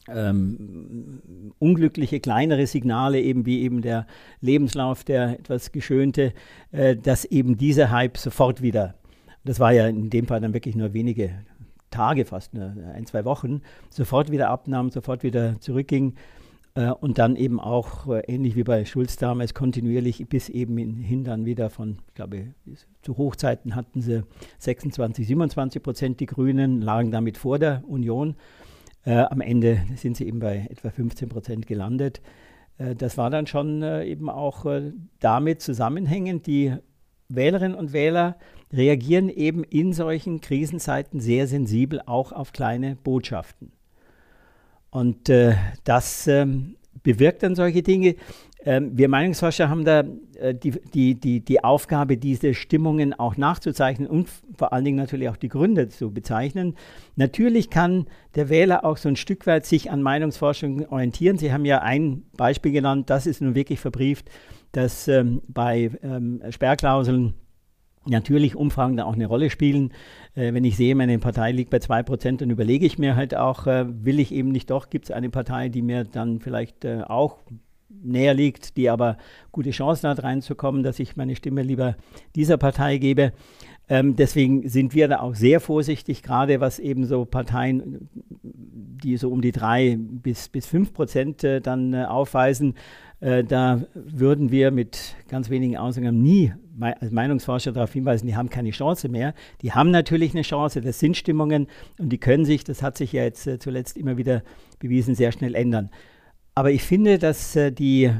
ähm, unglückliche kleinere Signale, eben wie eben der Lebenslauf, der etwas geschönte, äh, dass eben dieser Hype sofort wieder, das war ja in dem Fall dann wirklich nur wenige Tage fast, ne, ein, zwei Wochen, sofort wieder abnahm, sofort wieder zurückging äh, und dann eben auch äh, ähnlich wie bei Schulz damals kontinuierlich bis eben hin dann wieder von, ich glaube, zu Hochzeiten hatten sie 26, 27 Prozent die Grünen, lagen damit vor der Union. Äh, am Ende sind sie eben bei etwa 15 Prozent gelandet. Äh, das war dann schon äh, eben auch äh, damit zusammenhängend, die Wählerinnen und Wähler reagieren eben in solchen Krisenzeiten sehr sensibel auch auf kleine Botschaften. Und äh, das ähm, bewirkt dann solche Dinge. Ähm, wir Meinungsforscher haben da äh, die, die, die, die Aufgabe, diese Stimmungen auch nachzuzeichnen und vor allen Dingen natürlich auch die Gründe zu bezeichnen. Natürlich kann der Wähler auch so ein Stück weit sich an Meinungsforschung orientieren. Sie haben ja ein Beispiel genannt, das ist nun wirklich verbrieft, dass ähm, bei ähm, Sperrklauseln natürlich Umfragen da auch eine Rolle spielen. Äh, wenn ich sehe, meine Partei liegt bei 2%, dann überlege ich mir halt auch, äh, will ich eben nicht doch, gibt es eine Partei, die mir dann vielleicht äh, auch näher liegt, die aber gute Chancen hat reinzukommen, dass ich meine Stimme lieber dieser Partei gebe. Ähm, deswegen sind wir da auch sehr vorsichtig, gerade was eben so Parteien, die so um die drei bis, bis fünf Prozent äh, dann äh, aufweisen, äh, da würden wir mit ganz wenigen Ausnahmen nie als Meinungsforscher darauf hinweisen, die haben keine Chance mehr. Die haben natürlich eine Chance, das sind Stimmungen und die können sich, das hat sich ja jetzt zuletzt immer wieder bewiesen, sehr schnell ändern. Aber ich finde, dass die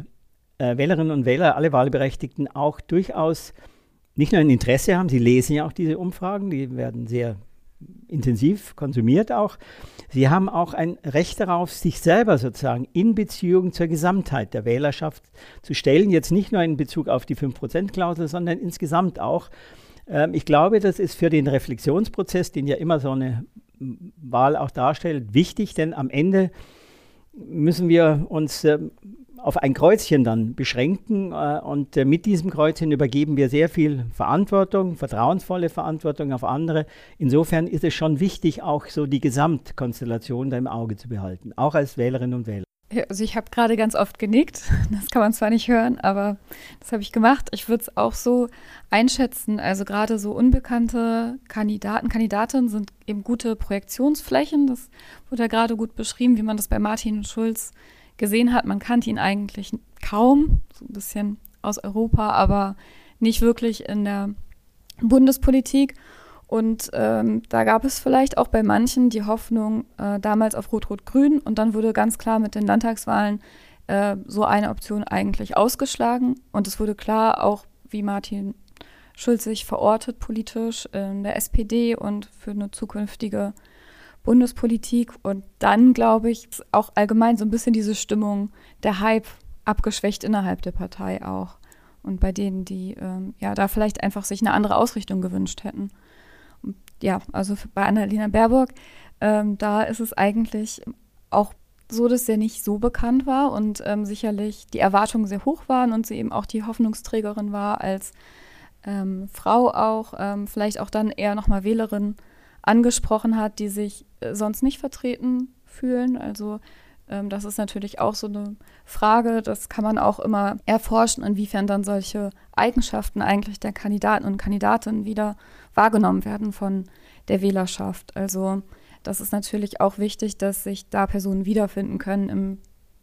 Wählerinnen und Wähler, alle Wahlberechtigten auch durchaus nicht nur ein Interesse haben, sie lesen ja auch diese Umfragen, die werden sehr intensiv konsumiert auch. Sie haben auch ein Recht darauf, sich selber sozusagen in Beziehung zur Gesamtheit der Wählerschaft zu stellen. Jetzt nicht nur in Bezug auf die 5%-Klausel, sondern insgesamt auch. Ähm, ich glaube, das ist für den Reflexionsprozess, den ja immer so eine Wahl auch darstellt, wichtig, denn am Ende müssen wir uns ähm, auf ein Kreuzchen dann beschränken. Äh, und äh, mit diesem Kreuzchen übergeben wir sehr viel Verantwortung, vertrauensvolle Verantwortung auf andere. Insofern ist es schon wichtig, auch so die Gesamtkonstellation da im Auge zu behalten, auch als Wählerinnen und Wähler. Also ich habe gerade ganz oft genickt. Das kann man zwar nicht hören, aber das habe ich gemacht. Ich würde es auch so einschätzen. Also gerade so unbekannte Kandidaten, Kandidatinnen sind eben gute Projektionsflächen. Das wurde ja gerade gut beschrieben, wie man das bei Martin Schulz gesehen hat. Man kannte ihn eigentlich kaum, so ein bisschen aus Europa, aber nicht wirklich in der Bundespolitik. Und ähm, da gab es vielleicht auch bei manchen die Hoffnung äh, damals auf Rot-Rot-Grün. Und dann wurde ganz klar mit den Landtagswahlen äh, so eine Option eigentlich ausgeschlagen. Und es wurde klar, auch wie Martin Schulz sich verortet politisch in der SPD und für eine zukünftige Bundespolitik und dann, glaube ich, auch allgemein so ein bisschen diese Stimmung, der Hype abgeschwächt innerhalb der Partei auch. Und bei denen, die ähm, ja da vielleicht einfach sich eine andere Ausrichtung gewünscht hätten. Und ja, also bei Annalena Baerbock, ähm, da ist es eigentlich auch so, dass er nicht so bekannt war und ähm, sicherlich die Erwartungen sehr hoch waren und sie eben auch die Hoffnungsträgerin war als ähm, Frau auch, ähm, vielleicht auch dann eher nochmal Wählerin angesprochen hat, die sich äh, sonst nicht vertreten fühlen. Also ähm, das ist natürlich auch so eine Frage, das kann man auch immer erforschen, inwiefern dann solche Eigenschaften eigentlich der Kandidaten und Kandidatinnen wieder wahrgenommen werden von der Wählerschaft. Also das ist natürlich auch wichtig, dass sich da Personen wiederfinden können im,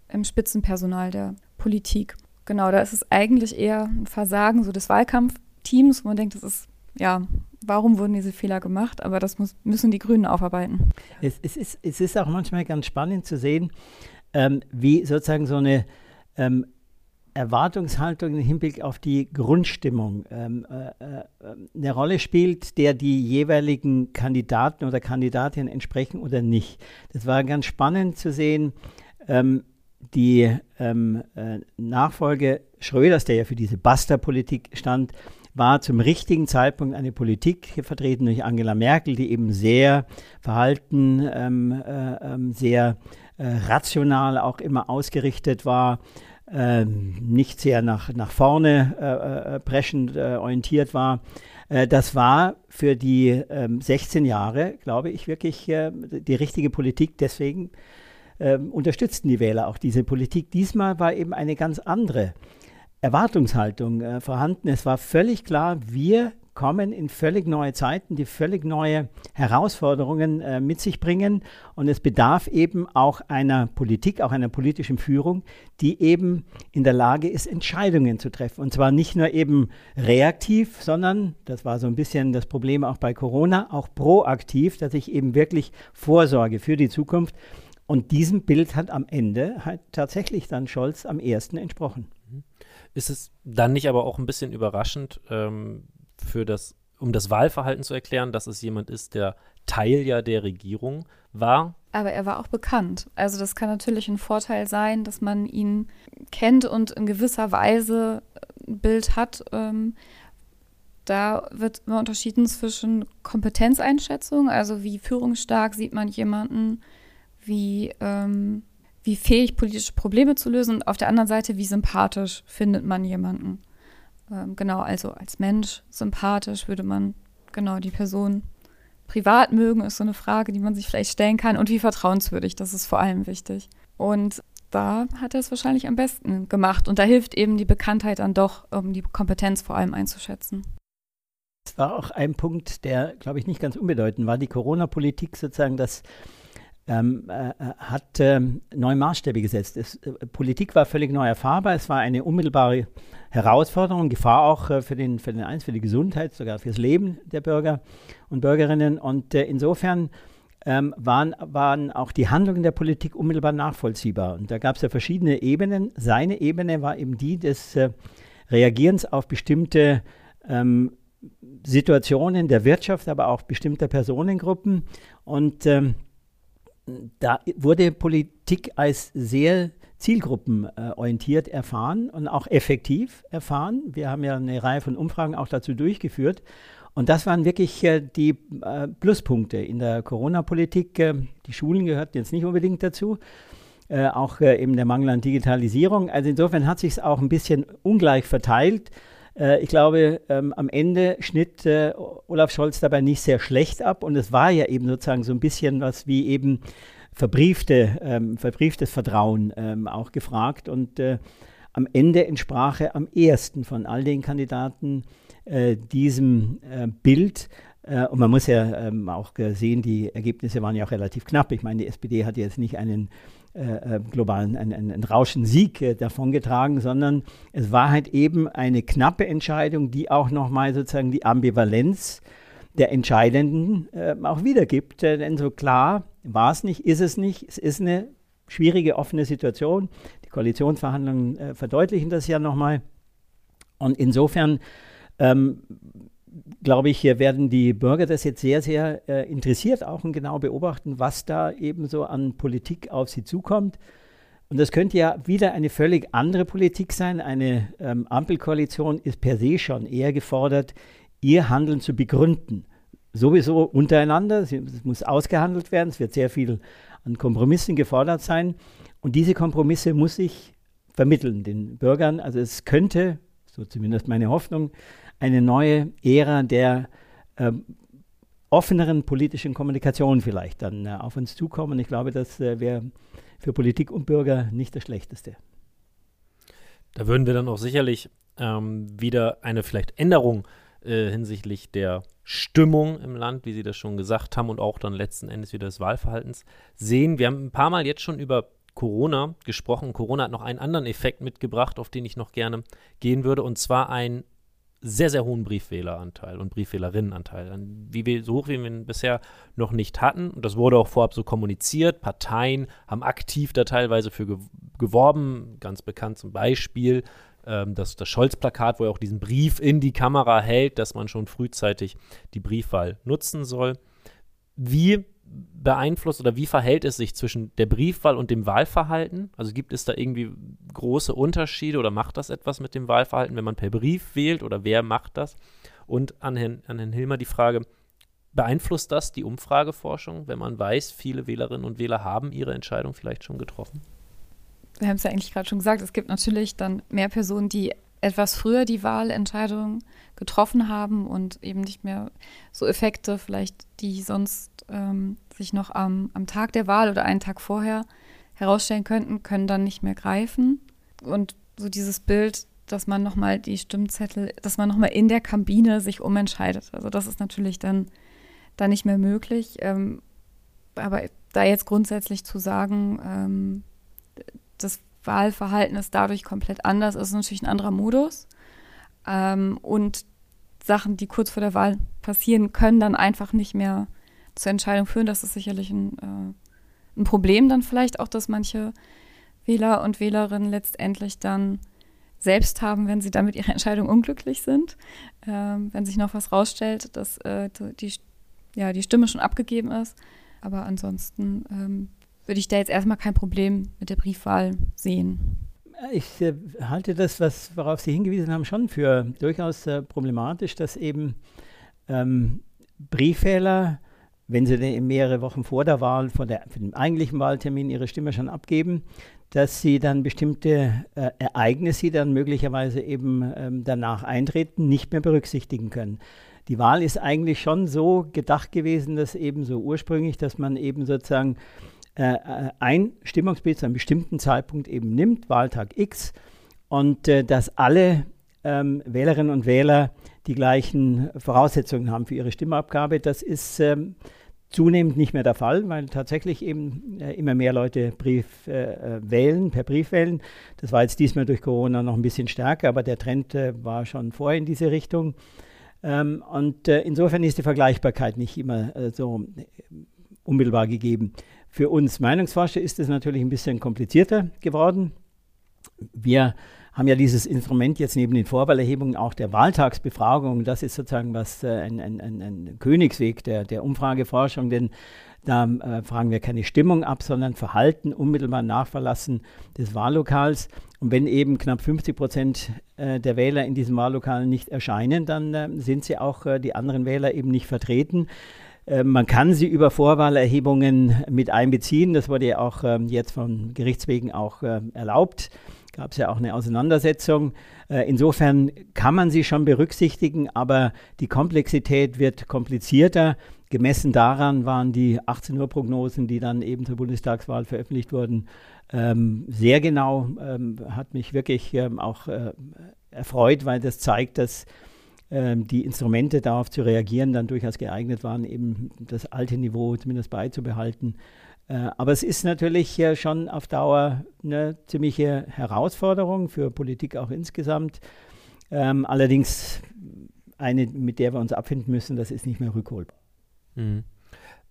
im Spitzenpersonal der Politik. Genau, da ist es eigentlich eher ein Versagen so des Wahlkampfteams, wo man denkt, das ist ja warum wurden diese Fehler gemacht, aber das muss, müssen die Grünen aufarbeiten. Es, es, ist, es ist auch manchmal ganz spannend zu sehen, ähm, wie sozusagen so eine ähm, Erwartungshaltung im Hinblick auf die Grundstimmung ähm, äh, äh, eine Rolle spielt, der die jeweiligen Kandidaten oder Kandidatinnen entsprechen oder nicht. Das war ganz spannend zu sehen. Ähm, die ähm, äh, Nachfolge Schröders, der ja für diese Basta-Politik stand, war zum richtigen Zeitpunkt eine Politik vertreten durch Angela Merkel, die eben sehr verhalten, ähm, äh, ähm, sehr äh, rational auch immer ausgerichtet war, äh, nicht sehr nach, nach vorne äh, äh, preschend äh, orientiert war. das war für die 16 ähm, Jahre, glaube ich, wirklich die richtige Politik. Deswegen ähm, unterstützten die Wähler auch diese Politik. Diesmal war eben eine ganz andere Erwartungshaltung äh, vorhanden. Es war völlig klar, wir kommen in völlig neue Zeiten, die völlig neue Herausforderungen äh, mit sich bringen. Und es bedarf eben auch einer Politik, auch einer politischen Führung, die eben in der Lage ist, Entscheidungen zu treffen. Und zwar nicht nur eben reaktiv, sondern, das war so ein bisschen das Problem auch bei Corona, auch proaktiv, dass ich eben wirklich Vorsorge für die Zukunft und diesem Bild hat am Ende halt tatsächlich dann Scholz am ersten entsprochen. Ist es dann nicht aber auch ein bisschen überraschend ähm, für das, um das Wahlverhalten zu erklären, dass es jemand ist, der Teil ja der Regierung war? Aber er war auch bekannt. Also das kann natürlich ein Vorteil sein, dass man ihn kennt und in gewisser Weise ein Bild hat. Ähm, da wird immer unterschieden zwischen Kompetenzeinschätzung, also wie führungsstark sieht man jemanden, wie, ähm, wie fähig, politische Probleme zu lösen und auf der anderen Seite, wie sympathisch findet man jemanden. Ähm, genau, also als Mensch sympathisch würde man genau die Person privat mögen, ist so eine Frage, die man sich vielleicht stellen kann. Und wie vertrauenswürdig, das ist vor allem wichtig. Und da hat er es wahrscheinlich am besten gemacht. Und da hilft eben die Bekanntheit dann doch, um die Kompetenz vor allem einzuschätzen. Es war auch ein Punkt, der, glaube ich, nicht ganz unbedeutend war, die Corona-Politik sozusagen, dass ähm, äh, hat ähm, neue Maßstäbe gesetzt. Es, äh, Politik war völlig neu erfahrbar. Es war eine unmittelbare Herausforderung, Gefahr auch äh, für den, für den Eins, für die Gesundheit, sogar fürs Leben der Bürger und Bürgerinnen. Und äh, insofern ähm, waren, waren auch die Handlungen der Politik unmittelbar nachvollziehbar. Und da gab es ja verschiedene Ebenen. Seine Ebene war eben die des äh, Reagierens auf bestimmte ähm, Situationen der Wirtschaft, aber auch bestimmter Personengruppen. Und ähm, da wurde Politik als sehr zielgruppenorientiert erfahren und auch effektiv erfahren. Wir haben ja eine Reihe von Umfragen auch dazu durchgeführt. Und das waren wirklich äh, die äh, Pluspunkte in der Corona-Politik. Äh, die Schulen gehörten jetzt nicht unbedingt dazu. Auch eben der Mangel an Digitalisierung. Also insofern hat sich es auch ein bisschen ungleich verteilt. Äh, ich glaube, ähm, am Ende schnitt äh, Olaf Scholz dabei nicht sehr schlecht ab und es war ja eben sozusagen so ein bisschen was wie eben verbriefte, ähm, verbrieftes Vertrauen ähm, auch gefragt und äh, am Ende entsprach er am ersten von all den Kandidaten äh, diesem äh, Bild. Äh, und man muss ja ähm, auch sehen, die Ergebnisse waren ja auch relativ knapp. Ich meine, die SPD hat jetzt nicht einen äh, äh, globalen, einen, einen Rauschensieg äh, davongetragen, sondern es war halt eben eine knappe Entscheidung, die auch nochmal sozusagen die Ambivalenz der Entscheidenden äh, auch wiedergibt. Äh, denn so klar war es nicht, ist es nicht. Es ist eine schwierige, offene Situation. Die Koalitionsverhandlungen äh, verdeutlichen das ja nochmal. Und insofern ähm, glaube ich, hier werden die Bürger das jetzt sehr, sehr äh, interessiert auch und genau beobachten, was da eben so an Politik auf sie zukommt. Und das könnte ja wieder eine völlig andere Politik sein. Eine ähm, Ampelkoalition ist per se schon eher gefordert, ihr Handeln zu begründen. Sowieso untereinander, es muss ausgehandelt werden, es wird sehr viel an Kompromissen gefordert sein. Und diese Kompromisse muss ich vermitteln den Bürgern. Also es könnte, so zumindest meine Hoffnung, eine neue Ära der äh, offeneren politischen Kommunikation vielleicht dann äh, auf uns zukommen. Ich glaube, das äh, wäre für Politik und Bürger nicht das Schlechteste. Da würden wir dann auch sicherlich ähm, wieder eine vielleicht Änderung äh, hinsichtlich der Stimmung im Land, wie Sie das schon gesagt haben, und auch dann letzten Endes wieder des Wahlverhaltens sehen. Wir haben ein paar Mal jetzt schon über Corona gesprochen. Corona hat noch einen anderen Effekt mitgebracht, auf den ich noch gerne gehen würde, und zwar ein sehr, sehr hohen Briefwähleranteil und Briefwählerinnenanteil, wie wir, so hoch wie wir ihn bisher noch nicht hatten. Und das wurde auch vorab so kommuniziert. Parteien haben aktiv da teilweise für geworben. Ganz bekannt zum Beispiel ähm, das, das Scholz-Plakat, wo er auch diesen Brief in die Kamera hält, dass man schon frühzeitig die Briefwahl nutzen soll. Wie beeinflusst oder wie verhält es sich zwischen der Briefwahl und dem Wahlverhalten? Also gibt es da irgendwie große Unterschiede oder macht das etwas mit dem Wahlverhalten, wenn man per Brief wählt oder wer macht das? Und an Herrn, an Herrn Hilmer die Frage, beeinflusst das die Umfrageforschung, wenn man weiß, viele Wählerinnen und Wähler haben ihre Entscheidung vielleicht schon getroffen? Wir haben es ja eigentlich gerade schon gesagt, es gibt natürlich dann mehr Personen, die etwas früher die Wahlentscheidung getroffen haben und eben nicht mehr so Effekte, vielleicht die sonst ähm, sich noch am, am Tag der Wahl oder einen Tag vorher herausstellen könnten, können dann nicht mehr greifen. Und so dieses Bild, dass man nochmal die Stimmzettel, dass man nochmal in der Kabine sich umentscheidet. Also das ist natürlich dann, dann nicht mehr möglich. Ähm, aber da jetzt grundsätzlich zu sagen, ähm, das Wahlverhalten ist dadurch komplett anders, ist natürlich ein anderer Modus. Ähm, und Sachen, die kurz vor der Wahl passieren, können dann einfach nicht mehr zur Entscheidung führen. Das ist sicherlich ein, äh, ein Problem dann vielleicht auch, dass manche Wähler und Wählerinnen letztendlich dann selbst haben, wenn sie damit ihre Entscheidung unglücklich sind. Ähm, wenn sich noch was rausstellt, dass äh, die, ja, die Stimme schon abgegeben ist. Aber ansonsten ähm, würde ich da jetzt erstmal kein Problem mit der Briefwahl sehen. Ich äh, halte das, was, worauf Sie hingewiesen haben, schon für durchaus äh, problematisch, dass eben ähm, Briefwähler wenn sie mehrere Wochen vor der Wahl, vor, der, vor dem eigentlichen Wahltermin ihre Stimme schon abgeben, dass sie dann bestimmte äh, Ereignisse, die dann möglicherweise eben ähm, danach eintreten, nicht mehr berücksichtigen können. Die Wahl ist eigentlich schon so gedacht gewesen, dass eben so ursprünglich, dass man eben sozusagen äh, äh ein Stimmungsbild zu einem bestimmten Zeitpunkt eben nimmt, Wahltag X, und äh, dass alle ähm, Wählerinnen und Wähler die gleichen Voraussetzungen haben für ihre Stimmabgabe. Das ist ähm, zunehmend nicht mehr der Fall, weil tatsächlich eben äh, immer mehr Leute Brief äh, äh, wählen, per Brief wählen. Das war jetzt diesmal durch Corona noch ein bisschen stärker, aber der Trend äh, war schon vorher in diese Richtung. Ähm, und äh, insofern ist die Vergleichbarkeit nicht immer so unmittelbar gegeben. Für uns Meinungsforscher ist es natürlich ein bisschen komplizierter geworden. Wir haben ja dieses Instrument jetzt neben den Vorwahlerhebungen auch der Wahltagsbefragung. Das ist sozusagen was äh, ein, ein, ein, ein, Königsweg der, der Umfrageforschung, denn da äh, fragen wir keine Stimmung ab, sondern Verhalten unmittelbar nach Verlassen des Wahllokals. Und wenn eben knapp 50 Prozent äh, der Wähler in diesem Wahllokal nicht erscheinen, dann äh, sind sie auch äh, die anderen Wähler eben nicht vertreten. Äh, man kann sie über Vorwahlerhebungen mit einbeziehen. Das wurde ja auch ähm, jetzt von Gerichtswegen auch erlaubt gab es ja auch eine Auseinandersetzung. Äh, insofern kann man sie schon berücksichtigen, aber die Komplexität wird komplizierter. Gemessen daran waren die 18 Uhr Prognosen, die dann eben zur Bundestagswahl veröffentlicht wurden, ähm, sehr genau. Ähm, hat mich wirklich ähm, auch äh, erfreut, weil das zeigt, dass ähm, die Instrumente darauf zu reagieren dann durchaus geeignet waren, eben das alte Niveau zumindest beizubehalten. Äh, aber es ist natürlich schon auf Dauer eine ziemliche Herausforderung für Politik auch insgesamt. Ähm, allerdings eine, mit der wir uns abfinden müssen, das ist nicht mehr rückholbar. Mhm.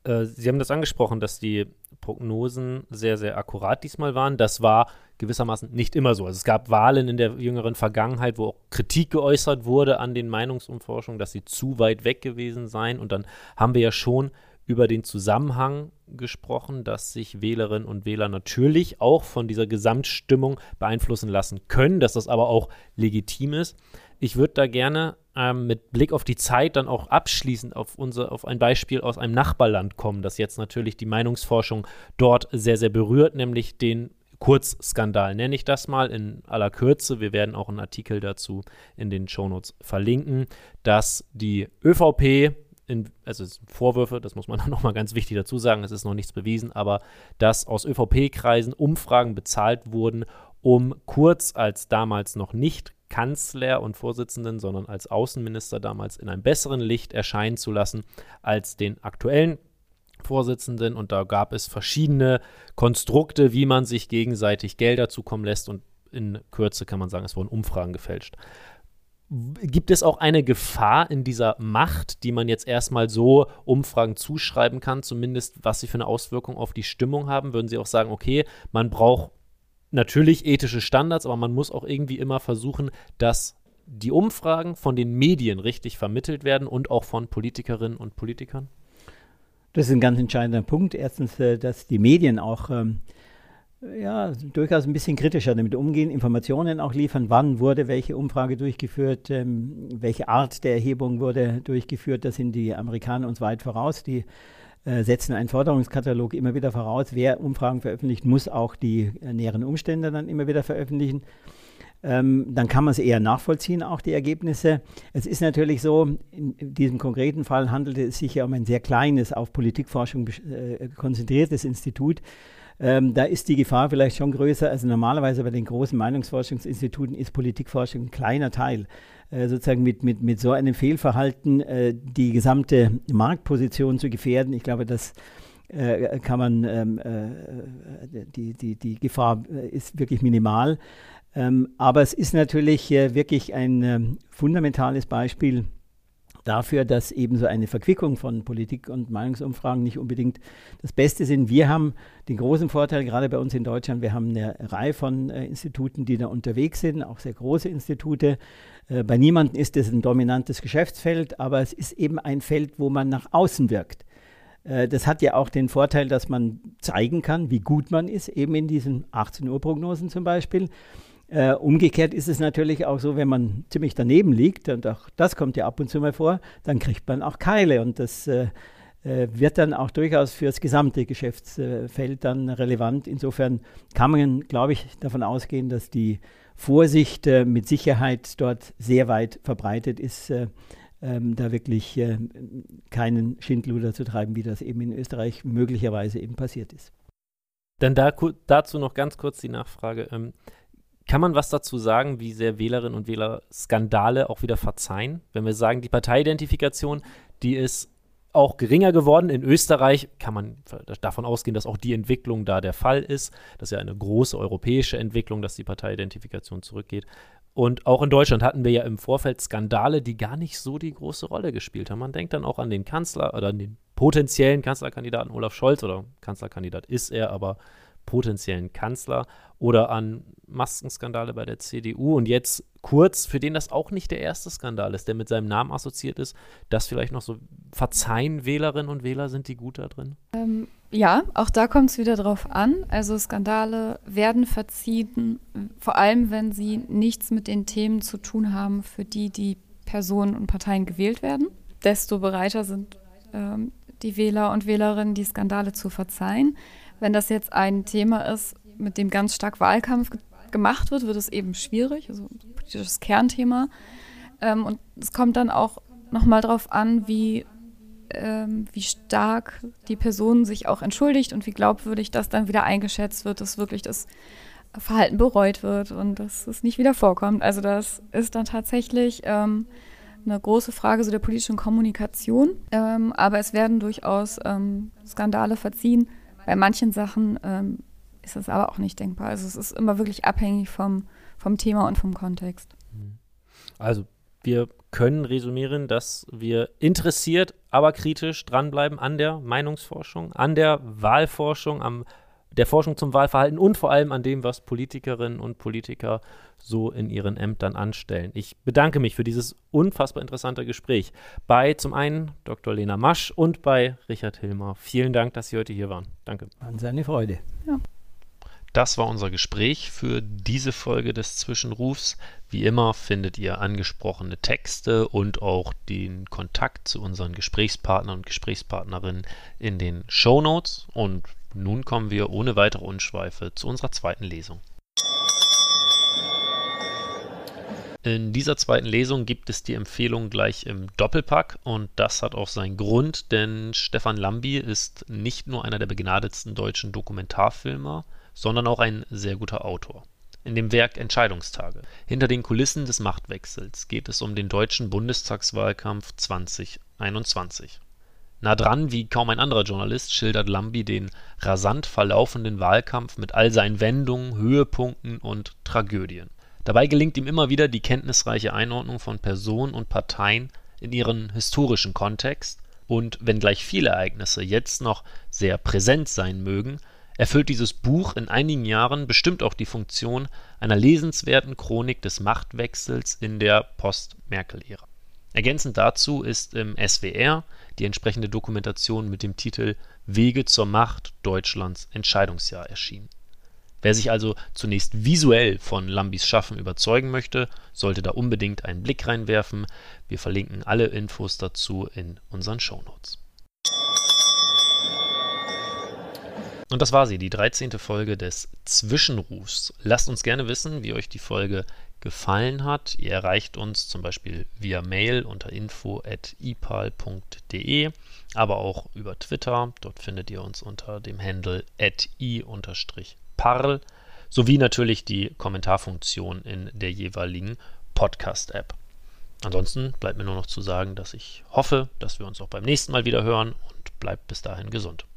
Äh, Sie haben das angesprochen, dass die Prognosen sehr, sehr akkurat diesmal waren. Das war gewissermaßen nicht immer so. Also es gab Wahlen in der jüngeren Vergangenheit, wo auch Kritik geäußert wurde an den Meinungsumforschungen, dass sie zu weit weg gewesen seien. Und dann haben wir ja schon über den Zusammenhang gesprochen, dass sich Wählerinnen und Wähler natürlich auch von dieser Gesamtstimmung beeinflussen lassen können, dass das aber auch legitim ist. Ich würde da gerne ähm, mit Blick auf die Zeit dann auch abschließend auf, unser, auf ein Beispiel aus einem Nachbarland kommen, das jetzt natürlich die Meinungsforschung dort sehr, sehr berührt, nämlich den Kurzskandal, nenne ich das mal in aller Kürze. Wir werden auch einen Artikel dazu in den Shownotes verlinken, dass die ÖVP in, also Vorwürfe, das muss man nochmal ganz wichtig dazu sagen, es ist noch nichts bewiesen, aber dass aus ÖVP-Kreisen Umfragen bezahlt wurden, um Kurz als damals noch nicht Kanzler und Vorsitzenden, sondern als Außenminister damals in einem besseren Licht erscheinen zu lassen als den aktuellen Vorsitzenden. Und da gab es verschiedene Konstrukte, wie man sich gegenseitig Gelder zukommen lässt. Und in Kürze kann man sagen, es wurden Umfragen gefälscht. Gibt es auch eine Gefahr in dieser Macht, die man jetzt erstmal so Umfragen zuschreiben kann, zumindest was sie für eine Auswirkung auf die Stimmung haben? Würden Sie auch sagen, okay, man braucht natürlich ethische Standards, aber man muss auch irgendwie immer versuchen, dass die Umfragen von den Medien richtig vermittelt werden und auch von Politikerinnen und Politikern? Das ist ein ganz entscheidender Punkt. Erstens, äh, dass die Medien auch ähm, ja, durchaus ein bisschen kritischer damit umgehen, Informationen auch liefern, wann wurde welche Umfrage durchgeführt, ähm, welche Art der Erhebung wurde durchgeführt. Da sind die Amerikaner uns weit voraus. Die äh, setzen einen Forderungskatalog immer wieder voraus. Wer Umfragen veröffentlicht, muss auch die äh, näheren Umstände dann immer wieder veröffentlichen. Ähm, dann kann man es eher nachvollziehen, auch die Ergebnisse. Es ist natürlich so, in diesem konkreten Fall handelte es sich ja um ein sehr kleines, auf Politikforschung äh, konzentriertes Institut. Ähm, da ist die Gefahr vielleicht schon größer. Also normalerweise bei den großen Meinungsforschungsinstituten ist Politikforschung ein kleiner Teil. Äh, sozusagen mit, mit, mit so einem Fehlverhalten äh, die gesamte Marktposition zu gefährden. Ich glaube, das äh, kann man, ähm, äh, die, die, die Gefahr äh, ist wirklich minimal. Ähm, aber es ist natürlich äh, wirklich ein ähm, fundamentales Beispiel dafür, dass eben so eine Verquickung von Politik und Meinungsumfragen nicht unbedingt das Beste sind. Wir haben den großen Vorteil, gerade bei uns in Deutschland, wir haben eine Reihe von äh, Instituten, die da unterwegs sind, auch sehr große Institute. Äh, bei niemandem ist es ein dominantes Geschäftsfeld, aber es ist eben ein Feld, wo man nach außen wirkt. Äh, das hat ja auch den Vorteil, dass man zeigen kann, wie gut man ist, eben in diesen 18 Uhr Prognosen zum Beispiel. Äh, umgekehrt ist es natürlich auch so, wenn man ziemlich daneben liegt, und auch das kommt ja ab und zu mal vor, dann kriegt man auch Keile und das äh, äh wird dann auch durchaus für das gesamte Geschäftsfeld dann relevant. Insofern kann man, glaube ich, davon ausgehen, dass die Vorsicht äh, mit Sicherheit dort sehr weit verbreitet ist, äh, ähm, da wirklich äh, keinen Schindluder zu treiben, wie das eben in Österreich möglicherweise eben passiert ist. Dann da, dazu noch ganz kurz die Nachfrage. Ähm, kann man was dazu sagen, wie sehr Wählerinnen und Wähler Skandale auch wieder verzeihen? Wenn wir sagen, die Parteiidentifikation, die ist auch geringer geworden. In Österreich kann man davon ausgehen, dass auch die Entwicklung da der Fall ist. Das ist ja eine große europäische Entwicklung, dass die Parteiidentifikation zurückgeht. Und auch in Deutschland hatten wir ja im Vorfeld Skandale, die gar nicht so die große Rolle gespielt haben. Man denkt dann auch an den Kanzler oder an den potenziellen Kanzlerkandidaten Olaf Scholz oder Kanzlerkandidat ist er, aber potenziellen Kanzler oder an Maskenskandale bei der CDU und jetzt Kurz, für den das auch nicht der erste Skandal ist, der mit seinem Namen assoziiert ist, das vielleicht noch so verzeihen Wählerinnen und Wähler, sind die gut da drin? Ähm, ja, auch da kommt es wieder drauf an. Also Skandale werden verziehen, vor allem wenn sie nichts mit den Themen zu tun haben, für die die Personen und Parteien gewählt werden. Desto bereiter sind ähm, die Wähler und Wählerinnen, die Skandale zu verzeihen. Wenn das jetzt ein Thema ist, mit dem ganz stark Wahlkampf ge gemacht wird, wird es eben schwierig, also politisches Kernthema. Ähm, und es kommt dann auch nochmal darauf an, wie, ähm, wie stark die Person sich auch entschuldigt und wie glaubwürdig das dann wieder eingeschätzt wird, dass wirklich das Verhalten bereut wird und dass es nicht wieder vorkommt. Also das ist dann tatsächlich ähm, eine große Frage so der politischen Kommunikation. Ähm, aber es werden durchaus ähm, Skandale verziehen bei manchen Sachen ähm, ist das aber auch nicht denkbar. Also es ist immer wirklich abhängig vom, vom Thema und vom Kontext. Mhm. Also wir können resümieren, dass wir interessiert, aber kritisch dranbleiben an der Meinungsforschung, an der Wahlforschung, am der Forschung zum Wahlverhalten und vor allem an dem, was Politikerinnen und Politiker so in ihren Ämtern anstellen. Ich bedanke mich für dieses unfassbar interessante Gespräch bei zum einen Dr. Lena Masch und bei Richard Hilmer. Vielen Dank, dass Sie heute hier waren. Danke. An seine Freude. Ja. Das war unser Gespräch für diese Folge des Zwischenrufs. Wie immer findet ihr angesprochene Texte und auch den Kontakt zu unseren Gesprächspartnern und Gesprächspartnerinnen in den Show Notes. Und nun kommen wir ohne weitere Unschweife zu unserer zweiten Lesung. In dieser zweiten Lesung gibt es die Empfehlung gleich im Doppelpack und das hat auch seinen Grund, denn Stefan Lambi ist nicht nur einer der begnadetsten deutschen Dokumentarfilmer, sondern auch ein sehr guter Autor. In dem Werk Entscheidungstage. Hinter den Kulissen des Machtwechsels geht es um den deutschen Bundestagswahlkampf 2021. Nah dran wie kaum ein anderer Journalist schildert Lambi den rasant verlaufenden Wahlkampf mit all seinen Wendungen, Höhepunkten und Tragödien. Dabei gelingt ihm immer wieder die kenntnisreiche Einordnung von Personen und Parteien in ihren historischen Kontext und wenngleich viele Ereignisse jetzt noch sehr präsent sein mögen, erfüllt dieses Buch in einigen Jahren bestimmt auch die Funktion einer lesenswerten Chronik des Machtwechsels in der Post-Merkel-Ära. Ergänzend dazu ist im SWR die entsprechende Dokumentation mit dem Titel Wege zur Macht Deutschlands Entscheidungsjahr erschienen. Wer sich also zunächst visuell von Lambis Schaffen überzeugen möchte, sollte da unbedingt einen Blick reinwerfen. Wir verlinken alle Infos dazu in unseren Shownotes. Und das war sie, die 13. Folge des Zwischenrufs. Lasst uns gerne wissen, wie euch die Folge gefallen hat. Ihr erreicht uns zum Beispiel via Mail unter info.ipal.de, aber auch über Twitter. Dort findet ihr uns unter dem Handle i-parl sowie natürlich die Kommentarfunktion in der jeweiligen Podcast-App. Ansonsten bleibt mir nur noch zu sagen, dass ich hoffe, dass wir uns auch beim nächsten Mal wieder hören und bleibt bis dahin gesund.